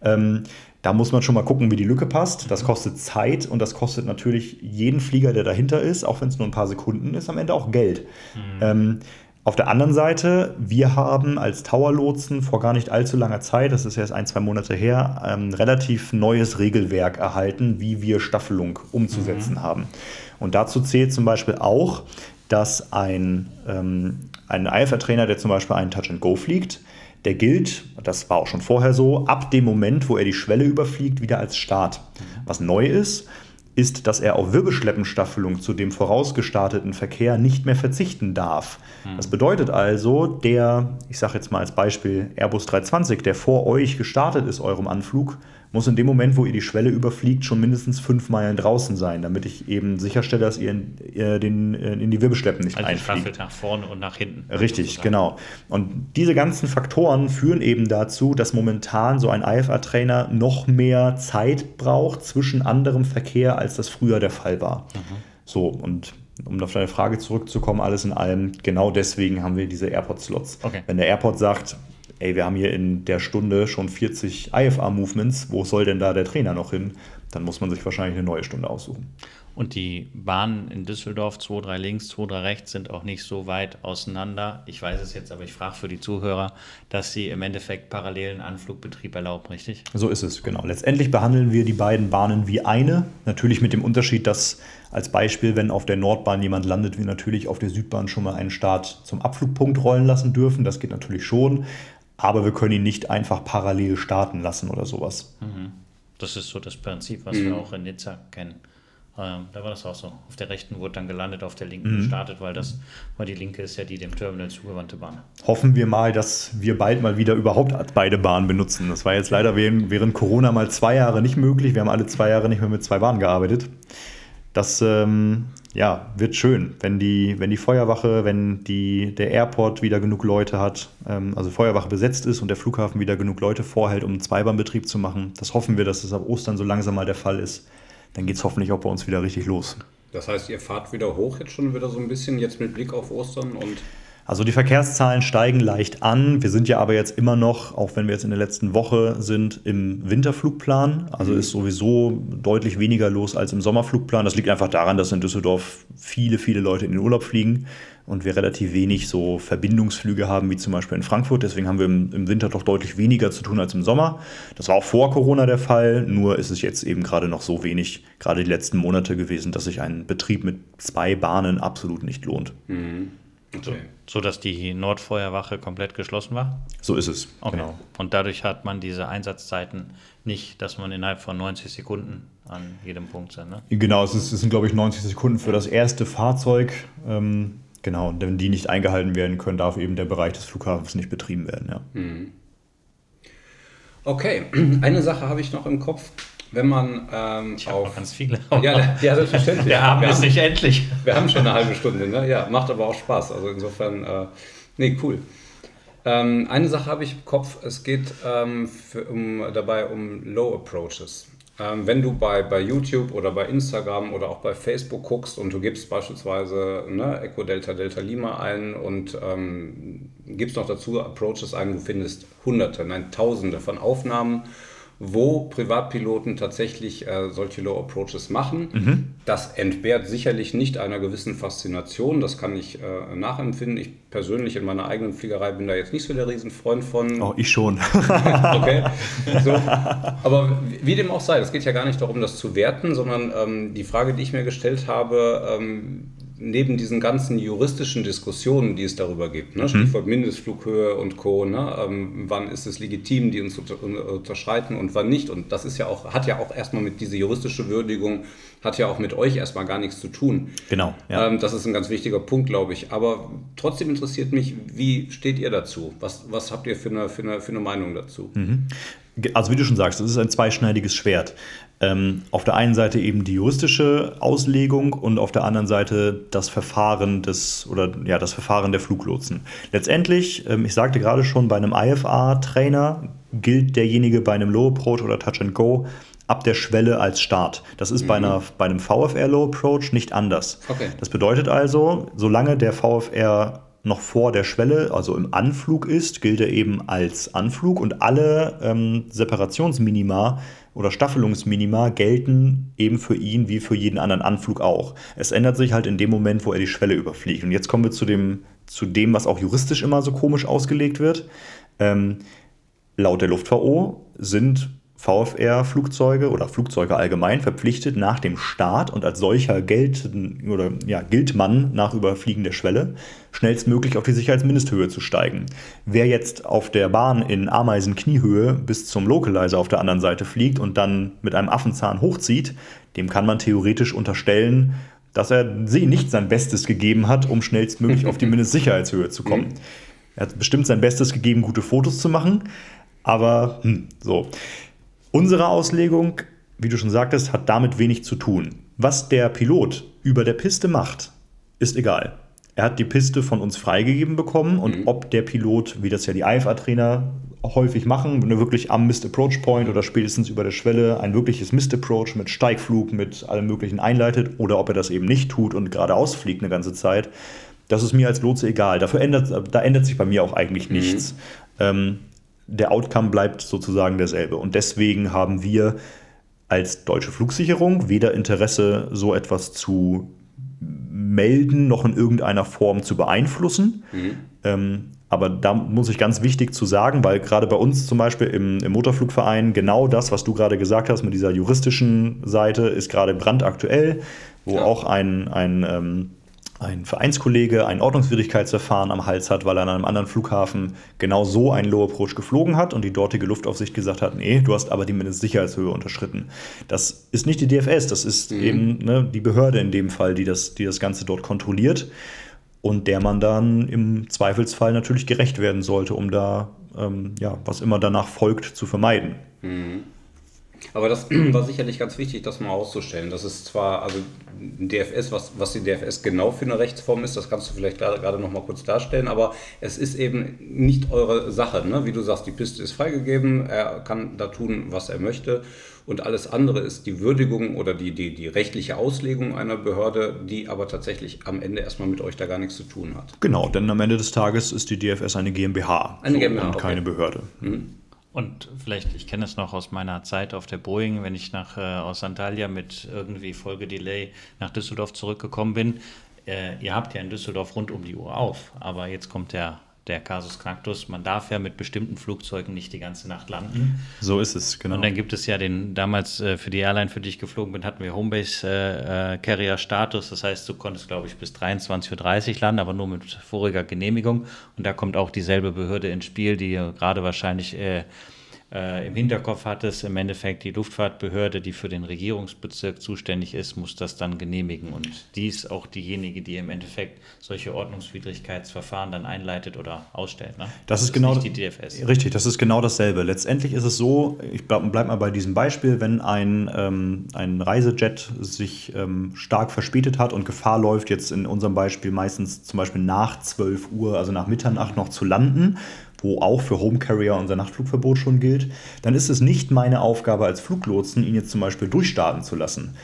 Ähm, da muss man schon mal gucken, wie die Lücke passt. Das kostet Zeit und das kostet natürlich jeden Flieger, der dahinter ist, auch wenn es nur ein paar Sekunden ist, am Ende auch Geld. Mhm. Ähm, auf der anderen Seite, wir haben als Tower-Lotsen vor gar nicht allzu langer Zeit, das ist erst ein, zwei Monate her, ein relativ neues Regelwerk erhalten, wie wir Staffelung umzusetzen mhm. haben. Und dazu zählt zum Beispiel auch, dass ein, ähm, ein IFR-Trainer, der zum Beispiel einen Touch and Go fliegt, der gilt, das war auch schon vorher so, ab dem Moment, wo er die Schwelle überfliegt, wieder als Start. Mhm. Was neu ist, ist, dass er auf Wirbelschleppenstaffelung zu dem vorausgestarteten Verkehr nicht mehr verzichten darf. Hm. Das bedeutet also, der, ich sage jetzt mal als Beispiel Airbus 320, der vor euch gestartet ist, eurem Anflug, muss in dem Moment, wo ihr die Schwelle überfliegt, schon mindestens fünf Meilen draußen sein, damit ich eben sicherstelle, dass ihr in, ihr den, in die Wirbelschleppen nicht also einfliegt. nach vorne und nach hinten. Richtig, sozusagen. genau. Und diese ganzen Faktoren führen eben dazu, dass momentan so ein IFA-Trainer noch mehr Zeit braucht zwischen anderem Verkehr, als das früher der Fall war. Mhm. So, und um auf deine Frage zurückzukommen, alles in allem, genau deswegen haben wir diese AirPod-Slots. Okay. Wenn der AirPod sagt, ey, wir haben hier in der Stunde schon 40 IFA-Movements, wo soll denn da der Trainer noch hin? Dann muss man sich wahrscheinlich eine neue Stunde aussuchen. Und die Bahnen in Düsseldorf, 2, 3 links, 2, 3 rechts, sind auch nicht so weit auseinander. Ich weiß es jetzt, aber ich frage für die Zuhörer, dass sie im Endeffekt parallelen Anflugbetrieb erlauben, richtig? So ist es, genau. Letztendlich behandeln wir die beiden Bahnen wie eine. Natürlich mit dem Unterschied, dass als Beispiel, wenn auf der Nordbahn jemand landet, wir natürlich auf der Südbahn schon mal einen Start zum Abflugpunkt rollen lassen dürfen. Das geht natürlich schon aber wir können ihn nicht einfach parallel starten lassen oder sowas. Mhm. Das ist so das Prinzip, was mhm. wir auch in Nizza kennen. Ähm, da war das auch so. Auf der rechten wurde dann gelandet, auf der linken mhm. gestartet, weil das, weil die linke ist ja die dem Terminal zugewandte Bahn. Hoffen wir mal, dass wir bald mal wieder überhaupt beide Bahnen benutzen. Das war jetzt leider während, während Corona mal zwei Jahre nicht möglich. Wir haben alle zwei Jahre nicht mehr mit zwei Bahnen gearbeitet. Das ähm, ja, wird schön, wenn die, wenn die Feuerwache, wenn die, der Airport wieder genug Leute hat, ähm, also Feuerwache besetzt ist und der Flughafen wieder genug Leute vorhält, um einen Zweibahnbetrieb zu machen. Das hoffen wir, dass es ab Ostern so langsam mal der Fall ist. Dann geht es hoffentlich auch bei uns wieder richtig los. Das heißt, ihr fahrt wieder hoch jetzt schon wieder so ein bisschen, jetzt mit Blick auf Ostern und also die Verkehrszahlen steigen leicht an. Wir sind ja aber jetzt immer noch, auch wenn wir jetzt in der letzten Woche sind, im Winterflugplan. Also mhm. ist sowieso deutlich weniger los als im Sommerflugplan. Das liegt einfach daran, dass in Düsseldorf viele, viele Leute in den Urlaub fliegen und wir relativ wenig so Verbindungsflüge haben, wie zum Beispiel in Frankfurt. Deswegen haben wir im, Winter doch deutlich weniger zu tun als im Sommer. Das war auch vor Corona der Fall, nur ist es jetzt eben gerade noch so wenig, gerade die letzten Monate gewesen, dass sich ein Betrieb mit zwei Bahnen absolut nicht lohnt. Mhm. Okay. So, dass die Nordfeuerwache komplett geschlossen war? So ist es. Okay. Genau. Und dadurch hat man diese Einsatzzeiten nicht, dass man innerhalb von 90 Sekunden an jedem Punkt sind. Ne? Genau, es, ist, es sind, glaube ich, 90 Sekunden für das erste Fahrzeug. Ähm, genau, und wenn die nicht eingehalten werden können, darf eben der Bereich des Flughafens nicht betrieben werden. Ja. Mhm. Okay, eine Sache habe ich noch im Kopf. Wenn man ähm, ich auf. ganz viele. Ja, ja, selbstverständlich. Der Abend ist nicht endlich. Wir haben schon eine halbe Stunde, ne? Ja, macht aber auch Spaß. Also insofern, äh, nee, cool. Ähm, eine Sache habe ich im Kopf, es geht ähm, für, um, dabei um Low Approaches. Ähm, wenn du bei, bei YouTube oder bei Instagram oder auch bei Facebook guckst und du gibst beispielsweise ne, Echo Delta Delta Lima ein und ähm, gibst noch dazu Approaches ein, du findest hunderte, nein tausende von Aufnahmen wo Privatpiloten tatsächlich äh, solche Low Approaches machen. Mhm. Das entbehrt sicherlich nicht einer gewissen Faszination, das kann ich äh, nachempfinden. Ich persönlich in meiner eigenen Fliegerei bin da jetzt nicht so der Riesenfreund von. Oh, ich schon. okay. So. Aber wie dem auch sei, es geht ja gar nicht darum, das zu werten, sondern ähm, die Frage, die ich mir gestellt habe, ähm, neben diesen ganzen juristischen Diskussionen, die es darüber gibt, ne, mhm. Stichwort Mindestflughöhe und Co., ne, ähm, wann ist es legitim, die uns unter, unterschreiten und wann nicht. Und das ist ja auch, hat ja auch erstmal mit dieser juristischen Würdigung, hat ja auch mit euch erstmal gar nichts zu tun. Genau. Ja. Ähm, das ist ein ganz wichtiger Punkt, glaube ich. Aber trotzdem interessiert mich, wie steht ihr dazu? Was, was habt ihr für eine, für, eine, für eine Meinung dazu? Mhm. Also wie du schon sagst, das ist ein zweischneidiges Schwert. Ähm, auf der einen Seite eben die juristische Auslegung und auf der anderen Seite das Verfahren des oder ja das Verfahren der Fluglotsen. Letztendlich, ähm, ich sagte gerade schon, bei einem IFA-Trainer gilt derjenige bei einem Low Approach oder Touch and Go ab der Schwelle als Start. Das ist mhm. bei, einer, bei einem VFR Low Approach nicht anders. Okay. Das bedeutet also, solange der VFR noch vor der Schwelle, also im Anflug ist, gilt er eben als Anflug und alle ähm, Separationsminima oder Staffelungsminima gelten eben für ihn wie für jeden anderen Anflug auch. Es ändert sich halt in dem Moment, wo er die Schwelle überfliegt. Und jetzt kommen wir zu dem, zu dem was auch juristisch immer so komisch ausgelegt wird. Ähm, laut der LuftVO sind VFR-Flugzeuge oder Flugzeuge allgemein verpflichtet, nach dem Start und als solcher gelten, oder, ja, gilt man nach Überfliegen der Schwelle, schnellstmöglich auf die Sicherheitsmindesthöhe zu steigen. Wer jetzt auf der Bahn in Ameisen-Kniehöhe bis zum Localizer auf der anderen Seite fliegt und dann mit einem Affenzahn hochzieht, dem kann man theoretisch unterstellen, dass er sie nicht sein Bestes gegeben hat, um schnellstmöglich auf die Mindestsicherheitshöhe zu kommen. Er hat bestimmt sein Bestes gegeben, gute Fotos zu machen, aber hm, so. Unsere Auslegung, wie du schon sagtest, hat damit wenig zu tun. Was der Pilot über der Piste macht, ist egal. Er hat die Piste von uns freigegeben bekommen und mhm. ob der Pilot, wie das ja die IFA-Trainer häufig machen, wenn er wirklich am Missed Approach Point oder spätestens über der Schwelle ein wirkliches Missed Approach mit Steigflug, mit allem Möglichen einleitet oder ob er das eben nicht tut und geradeaus fliegt eine ganze Zeit, das ist mir als Lotse egal. Dafür ändert, da ändert sich bei mir auch eigentlich mhm. nichts. Ähm, der Outcome bleibt sozusagen derselbe. Und deswegen haben wir als deutsche Flugsicherung weder Interesse, so etwas zu melden, noch in irgendeiner Form zu beeinflussen. Mhm. Ähm, aber da muss ich ganz wichtig zu sagen, weil gerade bei uns zum Beispiel im, im, Motorflugverein genau das, was du gerade gesagt hast mit dieser juristischen Seite, ist gerade brandaktuell, wo ja. auch ein, ein ähm, ein Vereinskollege ein Ordnungswidrigkeitsverfahren am Hals hat, weil er an einem anderen Flughafen genau so einen Low Approach geflogen hat und die dortige Luftaufsicht gesagt hat, nee, du hast aber die Mindestsicherheitshöhe unterschritten. Das ist nicht die DFS, das ist mhm. eben ne, die Behörde in dem Fall, die das, die das Ganze dort kontrolliert und der man dann im Zweifelsfall natürlich gerecht werden sollte, um da, ähm, ja, was immer danach folgt, zu vermeiden. Mhm. Aber das war sicherlich ganz wichtig, das mal auszustellen. Das ist zwar, also DFS, was, was die DFS genau für eine Rechtsform ist, das kannst du vielleicht gerade, gerade noch mal kurz darstellen, aber es ist eben nicht eure Sache. Ne? Wie du sagst, die Piste ist freigegeben, er kann da tun, was er möchte. Und alles andere ist die Würdigung oder die, die, die rechtliche Auslegung einer Behörde, die aber tatsächlich am Ende erstmal mit euch da gar nichts zu tun hat. Genau, denn am Ende des Tages ist die DFS eine GmbH. Eine GmbH. Und keine okay. Behörde. Mhm. Und vielleicht, ich kenne es noch aus meiner Zeit auf der Boeing, wenn ich nach, äh, aus Antalya mit irgendwie Folgedelay nach Düsseldorf zurückgekommen bin. Äh, ihr habt ja in Düsseldorf rund um die Uhr auf, aber jetzt kommt der der Casus Cactus. Man darf ja mit bestimmten Flugzeugen nicht die ganze Nacht landen. So ist es, genau. Und dann gibt es ja den, damals äh, für die Airline, für die ich geflogen bin, hatten wir Homebase äh, äh, Carrier Status. Das heißt, du konntest, glaube ich, bis 23.30 Uhr landen, aber nur mit voriger Genehmigung. Und da kommt auch dieselbe Behörde ins Spiel, die gerade wahrscheinlich äh, im Hinterkopf hat es im Endeffekt die Luftfahrtbehörde, die für den Regierungsbezirk zuständig ist, muss das dann genehmigen. Und die ist auch diejenige, die im Endeffekt solche Ordnungswidrigkeitsverfahren dann einleitet oder ausstellt. Ne? Das, das ist genau die DFS. Richtig, das ist genau dasselbe. Letztendlich ist es so, ich bleibe bleib mal bei diesem Beispiel, wenn ein, ähm, ein Reisejet sich ähm, stark verspätet hat und Gefahr läuft, jetzt in unserem Beispiel meistens zum Beispiel nach 12 Uhr, also nach Mitternacht noch zu landen wo auch für Home Carrier unser Nachtflugverbot schon gilt, dann ist es nicht meine Aufgabe als Fluglotsen, ihn jetzt zum Beispiel durchstarten zu lassen.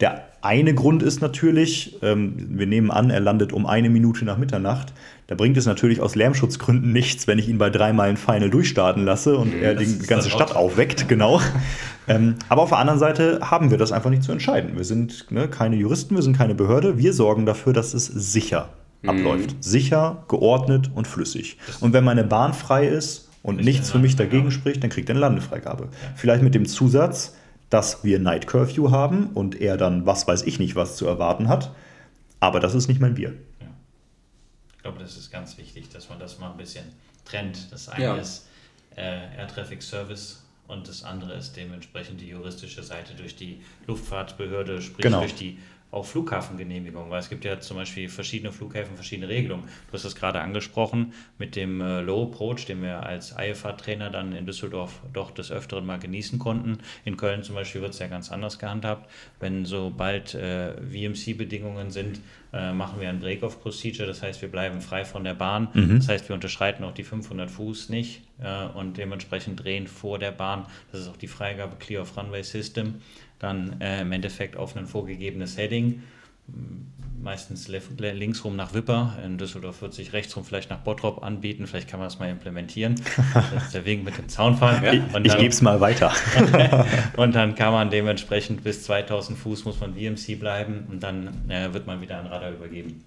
Der eine Grund ist natürlich, ähm, wir nehmen an, er landet um eine Minute nach Mitternacht. Da bringt es natürlich aus Lärmschutzgründen nichts, wenn ich ihn bei drei Meilen Final durchstarten lasse und er die ganze Stadt aufweckt, genau. ähm, aber auf der anderen Seite haben wir das einfach nicht zu entscheiden. Wir sind ne, keine Juristen, wir sind keine Behörde. Wir sorgen dafür, dass es sicher abläuft. Mhm. Sicher, geordnet und flüssig. Und wenn meine Bahn frei ist und nichts für mich dagegen spricht, dann kriegt er eine Landefreigabe. Ja. Vielleicht mit dem Zusatz, dass wir Night Curfew haben und er dann was weiß ich nicht was zu erwarten hat. Aber das ist nicht mein Bier. Ja. Ich glaube, das ist ganz wichtig, dass man das mal ein bisschen trennt. Das eine ja. ist äh, Air Traffic Service und das andere ist dementsprechend die juristische Seite durch die Luftfahrtbehörde, sprich genau. durch die auch Flughafengenehmigung, weil es gibt ja zum Beispiel verschiedene Flughäfen, verschiedene Regelungen. Du hast es gerade angesprochen mit dem äh, Low Approach, den wir als IFA-Trainer dann in Düsseldorf doch des Öfteren mal genießen konnten. In Köln zum Beispiel wird es ja ganz anders gehandhabt. Wenn sobald äh, VMC-Bedingungen sind, äh, machen wir ein Break-off-Procedure, das heißt, wir bleiben frei von der Bahn. Mhm. Das heißt, wir unterschreiten auch die 500 Fuß nicht äh, und dementsprechend drehen vor der Bahn. Das ist auch die Freigabe Clear of Runway System dann äh, im Endeffekt auf ein vorgegebenes Heading. meistens links rum nach Wipper. In Düsseldorf wird sich rechts rum vielleicht nach Bottrop anbieten. Vielleicht kann man das mal implementieren. Das ist der Weg mit dem Zaunfall. Ja, ich gebe es mal weiter. und dann kann man dementsprechend bis 2000 Fuß muss man VMC bleiben und dann äh, wird man wieder ein Radar übergeben.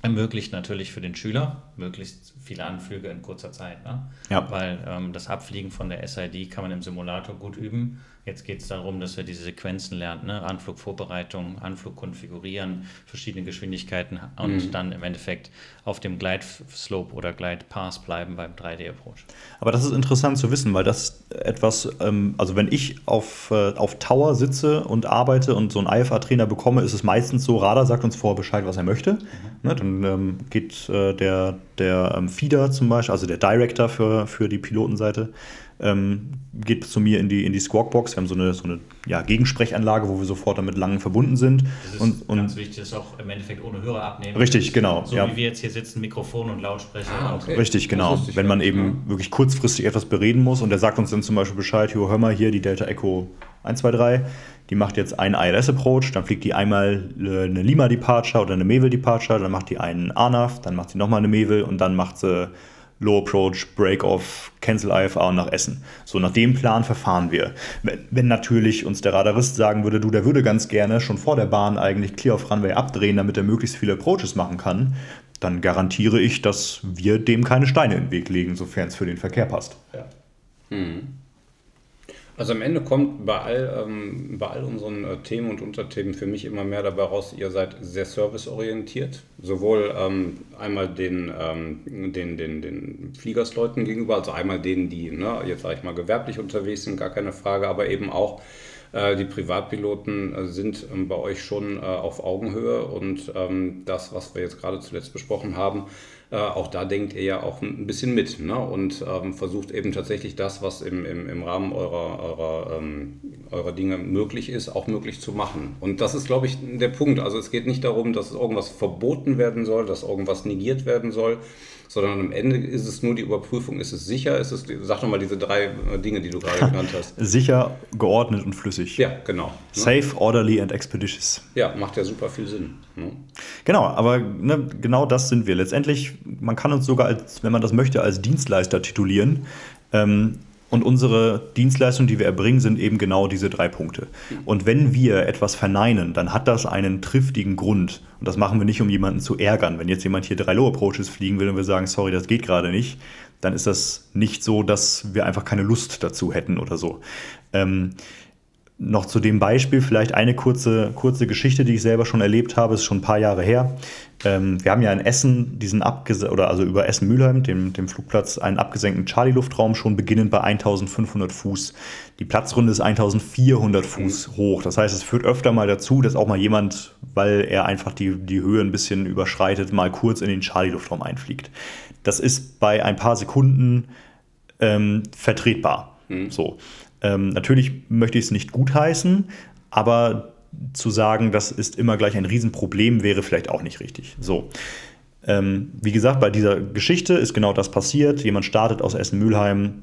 Ermöglicht natürlich für den Schüler möglichst viele Anflüge in kurzer Zeit. Ne? Ja. Weil ähm, das Abfliegen von der SID kann man im Simulator gut üben. Jetzt geht es darum, dass er diese Sequenzen lernt, ne? Anflugvorbereitung, Anflug konfigurieren, verschiedene Geschwindigkeiten und mhm. dann im Endeffekt auf dem Glide Slope oder Glide Path bleiben beim 3D-Approach. Aber das ist interessant zu wissen, weil das etwas, ähm, also wenn ich auf, äh, auf Tower sitze und arbeite und so einen IFA-Trainer bekomme, ist es meistens so, Radar sagt uns vorher Bescheid, was er möchte. Mhm. Ne? Dann ähm, geht äh, der, der ähm, Feeder zum Beispiel, also der Director für, für die Pilotenseite, ähm, geht zu mir in die, in die Squawkbox. Wir haben so eine, so eine ja, Gegensprechanlage, wo wir sofort damit langen verbunden sind. Das ist und, und ganz wichtig, dass auch im Endeffekt ohne Hörer abnehmen. Richtig, genau. So ja. wie wir jetzt hier sitzen, Mikrofon und Lautsprecher. Ah, okay. Richtig, genau. Wenn man eben ja. wirklich kurzfristig etwas bereden muss und der sagt uns dann zum Beispiel Bescheid, hör mal hier die Delta Echo 123, die macht jetzt einen ILS-Approach, dann fliegt die einmal äh, eine Lima-Departure oder eine Mewel-Departure, dann macht die einen ANAV, dann macht sie nochmal eine Mewel und dann macht sie Low Approach, Break-Off, Cancel IFA und nach Essen. So nach dem Plan verfahren wir. Wenn, wenn, natürlich uns der Radarist sagen würde, du, der würde ganz gerne schon vor der Bahn eigentlich Clear of Runway abdrehen, damit er möglichst viele Approaches machen kann, dann garantiere ich, dass wir dem keine Steine in den Weg legen, sofern es für den Verkehr passt. Ja. Hm. Also am Ende kommt bei all, ähm, bei all unseren äh, Themen und Unterthemen für mich immer mehr dabei raus, ihr seid sehr serviceorientiert, sowohl ähm, einmal den, ähm, den, den, den Fliegersleuten gegenüber, also einmal denen, die ne, jetzt sage ich mal gewerblich unterwegs sind, gar keine Frage, aber eben auch äh, die Privatpiloten äh, sind ähm, bei euch schon äh, auf Augenhöhe. Und ähm, das, was wir jetzt gerade zuletzt besprochen haben, äh, auch da denkt ihr ja auch ein bisschen mit ne? und ähm, versucht eben tatsächlich das, was im, im, im Rahmen eurer, eurer, ähm, eurer Dinge möglich ist, auch möglich zu machen. Und das ist, glaube ich, der Punkt. Also es geht nicht darum, dass irgendwas verboten werden soll, dass irgendwas negiert werden soll, sondern am Ende ist es nur die Überprüfung, ist es sicher, ist es, sag doch mal diese drei äh, Dinge, die du gerade genannt hast. sicher, geordnet und flüssig. Ja, genau. Ne? Safe, orderly and expeditious. Ja, macht ja super viel Sinn. Ne? Genau, aber ne, genau das sind wir. Letztendlich, man kann uns sogar, als, wenn man das möchte, als Dienstleister titulieren. Ähm, und unsere Dienstleistungen, die wir erbringen, sind eben genau diese drei Punkte. Und wenn wir etwas verneinen, dann hat das einen triftigen Grund. Und das machen wir nicht, um jemanden zu ärgern. Wenn jetzt jemand hier drei Low-Approaches fliegen will und wir sagen, sorry, das geht gerade nicht, dann ist das nicht so, dass wir einfach keine Lust dazu hätten oder so. Ähm, noch zu dem Beispiel vielleicht eine kurze, kurze Geschichte, die ich selber schon erlebt habe, ist schon ein paar Jahre her. Ähm, wir haben ja in Essen diesen abges oder also über Essen-Mülheim, dem, dem Flugplatz, einen abgesenkten Charlie-Luftraum schon beginnend bei 1500 Fuß. Die Platzrunde ist 1400 Fuß mhm. hoch. Das heißt, es führt öfter mal dazu, dass auch mal jemand, weil er einfach die, die Höhe ein bisschen überschreitet, mal kurz in den Charlie-Luftraum einfliegt. Das ist bei ein paar Sekunden ähm, vertretbar. Mhm. So. Ähm, natürlich möchte ich es nicht gutheißen, aber zu sagen, das ist immer gleich ein Riesenproblem, wäre vielleicht auch nicht richtig. So. Ähm, wie gesagt, bei dieser Geschichte ist genau das passiert. Jemand startet aus Essen-Mülheim,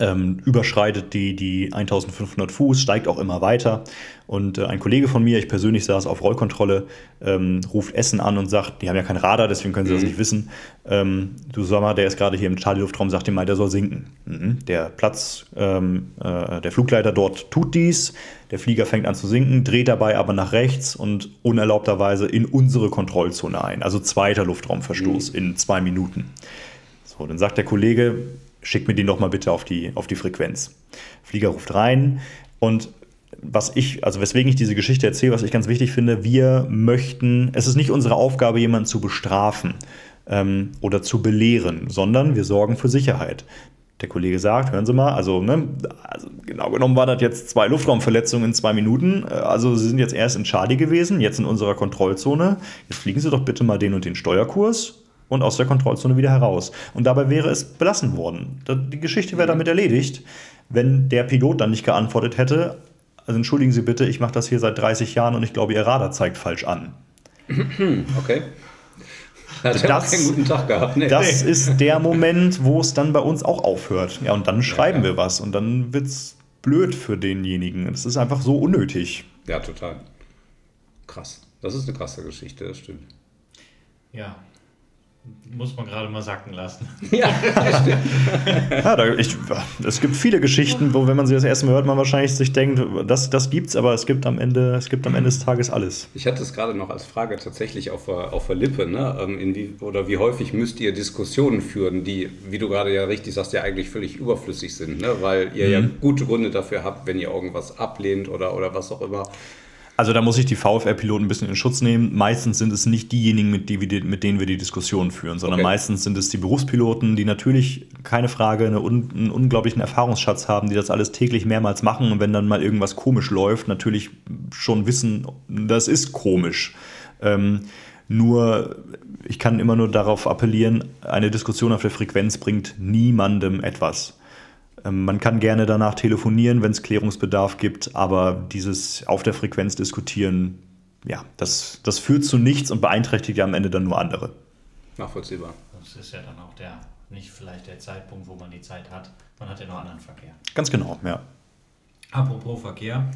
ähm, überschreitet die, die 1500 Fuß, steigt auch immer weiter. Und äh, ein Kollege von mir, ich persönlich saß auf Rollkontrolle, ähm, ruft Essen an und sagt, die haben ja kein Radar, deswegen können sie mhm. das nicht wissen. Ähm, du mal, der ist gerade hier im Charlie-Luftraum, sagt ihm mal, der soll sinken. Mhm. Der Platz, ähm, äh, der Flugleiter dort tut dies, der Flieger fängt an zu sinken, dreht dabei aber nach rechts und unerlaubterweise in unsere Kontrollzone ein. Also zweiter Luftraumverstoß mhm. in zwei Minuten. So, dann sagt der Kollege, schick mir den doch mal bitte auf die, auf die Frequenz. Flieger ruft rein und was ich, also weswegen ich diese Geschichte erzähle, was ich ganz wichtig finde, wir möchten, es ist nicht unsere Aufgabe, jemanden zu bestrafen ähm, oder zu belehren, sondern wir sorgen für Sicherheit. Der Kollege sagt, hören Sie mal, also, ne, also genau genommen war das jetzt zwei Luftraumverletzungen in zwei Minuten. Äh, also Sie sind jetzt erst in Charlie gewesen, jetzt in unserer Kontrollzone. Jetzt fliegen Sie doch bitte mal den und den Steuerkurs und aus der Kontrollzone wieder heraus. Und dabei wäre es belassen worden. Die Geschichte wäre damit erledigt, wenn der Pilot dann nicht geantwortet hätte. Also entschuldigen Sie bitte, ich mache das hier seit 30 Jahren und ich glaube, Ihr Radar zeigt falsch an. Okay. Hat das, keinen guten Tag gehabt. Nee. Das ist der Moment, wo es dann bei uns auch aufhört. Ja, und dann schreiben ja, ja. wir was und dann wird es blöd für denjenigen. Es ist einfach so unnötig. Ja, total. Krass. Das ist eine krasse Geschichte, das stimmt. Ja, muss man gerade mal sacken lassen. Ja, ja da, ich, es gibt viele Geschichten, wo, wenn man sie das erste Mal hört, man wahrscheinlich sich denkt, das, das gibt's, aber es gibt am Ende, es gibt am Ende des Tages alles. Ich hatte es gerade noch als Frage tatsächlich auf, auf der Lippe, ne? Ähm, wie, oder wie häufig müsst ihr Diskussionen führen, die, wie du gerade ja richtig sagst, ja eigentlich völlig überflüssig sind, ne? weil ihr mhm. ja gute Gründe dafür habt, wenn ihr irgendwas ablehnt oder, oder was auch immer. Also da muss ich die VfR-Piloten ein bisschen in Schutz nehmen. Meistens sind es nicht diejenigen, mit, die, mit denen wir die Diskussion führen, sondern okay. meistens sind es die Berufspiloten, die natürlich, keine Frage, eine un, einen unglaublichen Erfahrungsschatz haben, die das alles täglich mehrmals machen und wenn dann mal irgendwas komisch läuft, natürlich schon wissen, das ist komisch. Ähm, nur, ich kann immer nur darauf appellieren, eine Diskussion auf der Frequenz bringt niemandem etwas. Ähm, man kann gerne danach telefonieren, wenn es Klärungsbedarf gibt, aber dieses auf der Frequenz diskutieren, ja, das, das führt zu nichts und beeinträchtigt ja am Ende dann nur andere. Nachvollziehbar. Das ist ja dann auch der, nicht vielleicht der Zeitpunkt, wo man die Zeit hat. Man hat ja noch anderen Verkehr. Ganz genau, ja. Apropos Verkehr,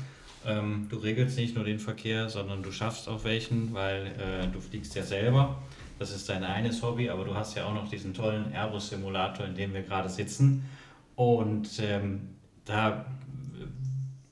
ähm, du regelst nicht nur den Verkehr, sondern du schaffst auch welchen, weil äh, du fliegst ja selber. Das ist dein eines Hobby, aber du hast ja auch noch diesen tollen Airbus-Simulator, in dem wir gerade sitzen. Und ähm, da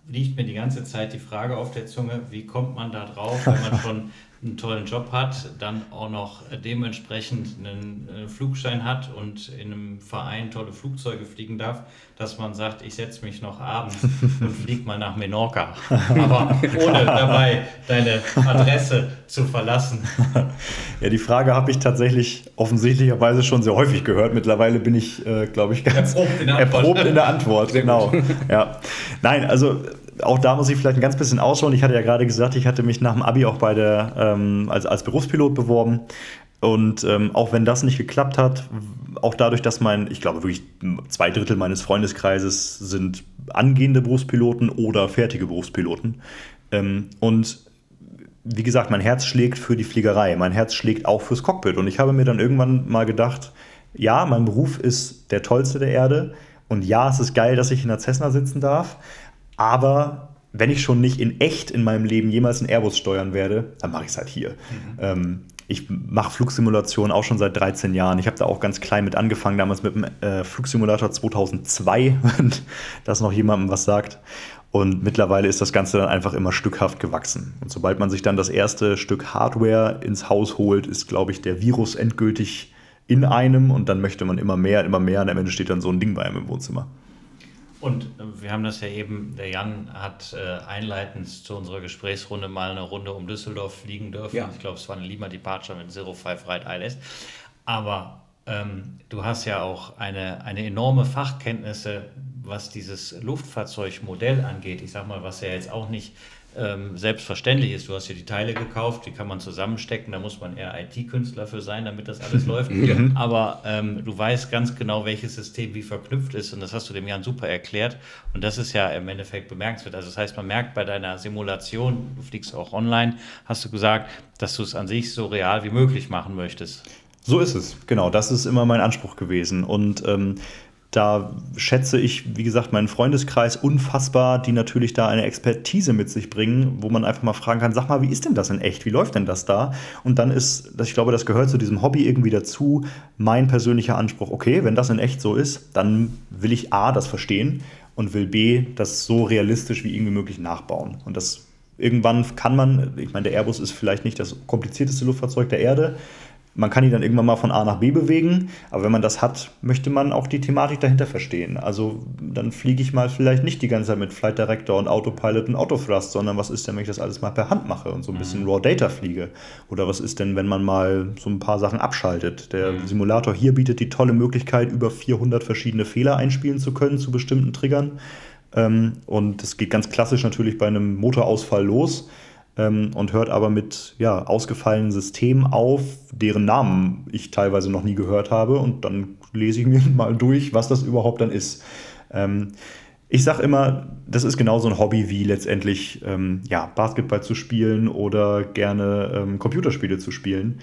liegt mir die ganze Zeit die Frage auf der Zunge, wie kommt man da drauf, wenn man schon einen tollen Job hat, dann auch noch dementsprechend einen äh, Flugschein hat und in einem Verein tolle Flugzeuge fliegen darf, dass man sagt, ich setze mich noch abends und fliege mal nach Menorca, aber ohne dabei deine Adresse zu verlassen. Ja, die Frage habe ich tatsächlich offensichtlicherweise schon sehr häufig gehört. Mittlerweile bin ich, äh, glaube ich, ganz erprobt in der Antwort. Erprobt in der Antwort genau. Ja. Nein, also auch da muss ich vielleicht ein ganz bisschen ausschauen. Ich hatte ja gerade gesagt, ich hatte mich nach dem Abi auch bei der, ähm, als, als Berufspilot beworben. Und ähm, auch wenn das nicht geklappt hat, auch dadurch, dass mein, ich glaube wirklich zwei Drittel meines Freundeskreises sind angehende Berufspiloten oder fertige Berufspiloten. Ähm, und wie gesagt, mein Herz schlägt für die Fliegerei, mein Herz schlägt auch fürs Cockpit. Und ich habe mir dann irgendwann mal gedacht, ja, mein Beruf ist der tollste der Erde. Und ja, es ist geil, dass ich in der Cessna sitzen darf. Aber wenn ich schon nicht in echt in meinem Leben jemals einen Airbus steuern werde, dann mache ich es halt hier. Mhm. Ähm, ich mache Flugsimulationen auch schon seit 13 Jahren. Ich habe da auch ganz klein mit angefangen, damals mit dem äh, Flugsimulator 2002, wenn das noch jemandem was sagt. Und mittlerweile ist das Ganze dann einfach immer stückhaft gewachsen. Und sobald man sich dann das erste Stück Hardware ins Haus holt, ist, glaube ich, der Virus endgültig in einem und dann möchte man immer mehr, immer mehr und am Ende steht dann so ein Ding bei einem im Wohnzimmer. Und äh, wir haben das ja eben, der Jan hat äh, einleitend zu unserer Gesprächsrunde mal eine Runde um Düsseldorf fliegen dürfen. Ja. Ich glaube, es war eine Lima Departure mit Zero Five Ride ILS. Aber ähm, du hast ja auch eine, eine enorme Fachkenntnisse, was dieses Luftfahrzeugmodell angeht. Ich sag mal, was ja jetzt auch nicht ähm, selbstverständlich ist. Du hast ja die Teile gekauft, die kann man zusammenstecken, da muss man eher IT-Künstler für sein, damit das alles läuft. Ja. Aber ähm, du weißt ganz genau, welches System wie verknüpft ist und das hast du dem Jan super erklärt. Und das ist ja im Endeffekt bemerkenswert. Also das heißt, man merkt bei deiner Simulation, du fliegst auch online, hast du gesagt, dass du es an sich so real wie möglich machen möchtest. So ist es, genau. Das ist immer mein Anspruch gewesen. Und ähm, da schätze ich, wie gesagt, meinen Freundeskreis unfassbar, die natürlich da eine Expertise mit sich bringen, wo man einfach mal fragen kann, sag mal, wie ist denn das in echt? Wie läuft denn das da? Und dann ist, ich glaube, das gehört zu diesem Hobby irgendwie dazu, mein persönlicher Anspruch, okay, wenn das in echt so ist, dann will ich A, das verstehen und will B, das so realistisch wie irgendwie möglich nachbauen. Und das irgendwann kann man, ich meine, der Airbus ist vielleicht nicht das komplizierteste Luftfahrzeug der Erde, man kann ihn dann irgendwann mal von A nach B bewegen, aber wenn man das hat, möchte man auch die Thematik dahinter verstehen. Also dann fliege ich mal vielleicht nicht die ganze Zeit mit Flight Director und Autopilot und Autothrust, sondern was ist denn, wenn ich das alles mal per Hand mache und so ein bisschen mhm. Raw Data fliege? Oder was ist denn, wenn man mal so ein paar Sachen abschaltet? Der mhm. Simulator hier bietet die tolle Möglichkeit, über 400 verschiedene Fehler einspielen zu können zu bestimmten Triggern. Ähm, und das geht ganz klassisch natürlich bei einem Motorausfall los ähm, und hört aber mit ja, ausgefallenen Systemen auf, deren Namen ich teilweise noch nie gehört habe. Und dann lese ich mir mal durch, was das überhaupt dann ist. Ähm, ich sage immer, das ist genauso ein Hobby wie letztendlich ähm, ja, Basketball zu spielen oder gerne ähm, Computerspiele zu spielen.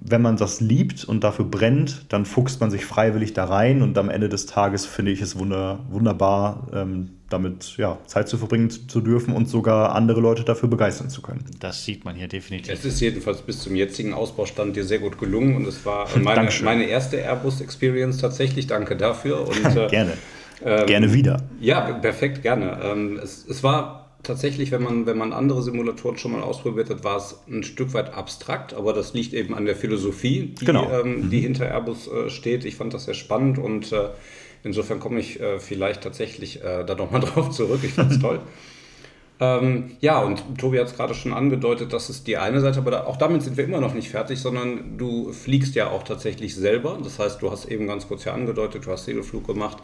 Wenn man das liebt und dafür brennt, dann fuchst man sich freiwillig da rein und am Ende des Tages finde ich es wunder, wunderbar, ähm, damit ja, Zeit zu verbringen zu dürfen und sogar andere Leute dafür begeistern zu können. Das sieht man hier definitiv. Es ist jedenfalls bis zum jetzigen Ausbaustand dir sehr gut gelungen und es war meine, meine erste Airbus-Experience tatsächlich. Danke dafür. Und, äh, gerne. Ähm, gerne wieder. Ja, perfekt, gerne. Ähm, es, es war tatsächlich, wenn man, wenn man andere Simulatoren schon mal ausprobiert hat, war es ein Stück weit abstrakt, aber das liegt eben an der Philosophie, die, genau. ähm, die hinter Airbus äh, steht. Ich fand das sehr spannend und äh, insofern komme ich äh, vielleicht tatsächlich äh, da nochmal drauf zurück. Ich fand es toll. Ähm, ja, und Tobi hat es gerade schon angedeutet, das ist die eine Seite, aber da, auch damit sind wir immer noch nicht fertig, sondern du fliegst ja auch tatsächlich selber. Das heißt, du hast eben ganz kurz ja angedeutet, du hast Segelflug gemacht.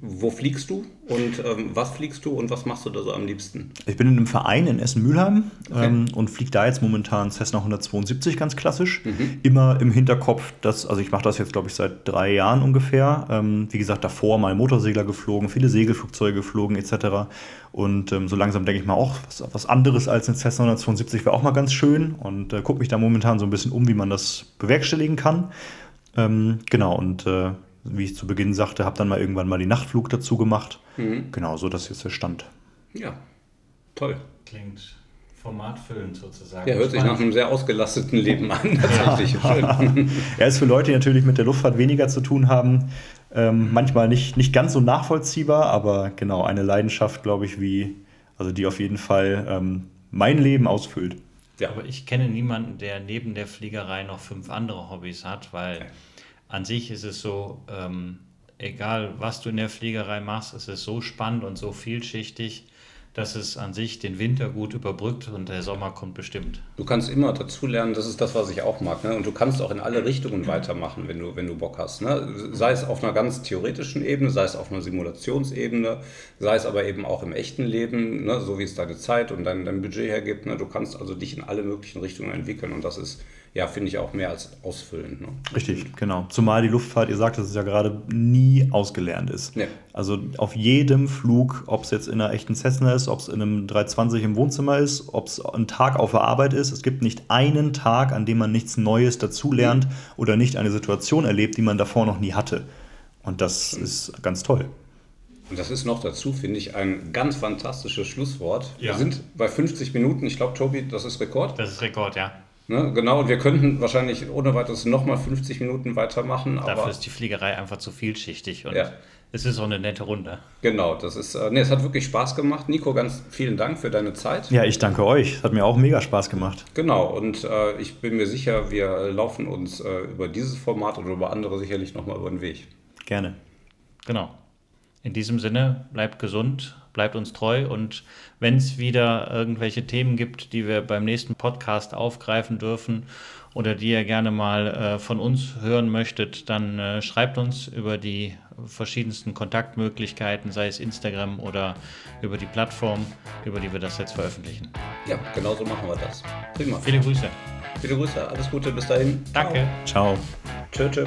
Wo fliegst du und ähm, was fliegst du und was machst du da so am liebsten? Ich bin in einem Verein in Essen-Mülheim okay. ähm, und fliege da jetzt momentan Cessna 172 ganz klassisch. Mhm. Immer im Hinterkopf, dass, also ich mache das jetzt glaube ich seit drei Jahren ungefähr. Ähm, wie gesagt, davor mal Motorsegler geflogen, viele Segelflugzeuge geflogen etc. Und ähm, so langsam denke ich mal auch, was, was, anderes als ein Cessna 172 wäre auch mal ganz schön und äh, gucke mich da momentan so ein bisschen um, wie man das bewerkstelligen kann. Ähm, genau, und äh, wie ich zu Beginn sagte, habe dann mal irgendwann mal die Nachtflug dazu gemacht. Mhm. Genau, so das ist jetzt der Stand. Ja, toll. Klingt formatfüllend sozusagen. Ja, hört sich nach einem sehr ausgelasteten Leben an, tatsächlich. ja. ja, ist für Leute, die natürlich mit der Luftfahrt weniger zu tun haben, ähm, manchmal nicht, nicht ganz so nachvollziehbar, aber genau, eine Leidenschaft, glaube ich, wie, also die auf jeden Fall ähm, mein Leben ausfüllt. Ja, aber ich kenne niemanden, der neben der Fliegerei noch fünf andere Hobbys hat, weil an sich ist es so, ähm, egal was du in der Fliegerei machst, es ist so spannend und so vielschichtig, dass es an sich den Winter gut überbrückt und der Sommer kommt bestimmt. Du kannst immer dazulernen, das ist das, was ich auch mag. Ne? Und du kannst auch in alle Richtungen weitermachen, wenn du, wenn du Bock hast. Ne? Sei es auf einer ganz theoretischen Ebene, sei es auf einer Simulationsebene, sei es aber eben auch im echten Leben, ne? so wie es deine Zeit und dein, dein Budget hergibt. Ne? Du kannst also dich in alle möglichen Richtungen entwickeln und das ist ja, finde ich auch mehr als ausfüllend. Ne? Richtig, genau. Zumal die Luftfahrt, ihr sagt, dass es ja gerade nie ausgelernt ist. Nee. Also auf jedem Flug, ob es jetzt in einer echten Cessna ist, ob es in einem 320 im Wohnzimmer ist, ob es ein Tag auf der Arbeit ist, es gibt nicht einen Tag, an dem man nichts Neues dazulernt mhm. oder nicht eine Situation erlebt, die man davor noch nie hatte. Und das mhm. ist ganz toll. Und das ist noch dazu, finde ich, ein ganz fantastisches Schlusswort. Ja. Wir sind bei 50 Minuten. Ich glaube, Tobi, das ist Rekord. Das ist Rekord, ja. Ne, genau, und wir könnten wahrscheinlich ohne weiteres nochmal 50 Minuten weitermachen. Dafür ist die Fliegerei einfach zu vielschichtig und ja. es ist auch eine nette Runde. Genau, das ist, äh, nee, es hat wirklich Spaß gemacht. Nico, ganz vielen Dank für deine Zeit. Ja, ich danke euch. Es hat mir auch mega Spaß gemacht. Genau, und äh, ich bin mir sicher, wir laufen uns äh, über dieses Format oder über andere sicherlich nochmal über den Weg. Gerne. Genau. In diesem Sinne, bleibt gesund, bleibt uns treu und wenn es wieder irgendwelche Themen gibt, die wir beim nächsten Podcast aufgreifen dürfen oder die ihr gerne mal äh, von uns hören möchtet, dann äh, schreibt uns über die verschiedensten Kontaktmöglichkeiten, sei es Instagram oder über die Plattform, über die wir das jetzt veröffentlichen. Ja, genau so machen wir das. Prima. Viele Grüße. Viele Grüße, alles Gute, bis dahin. Danke. Ciao. Tschö, tschö.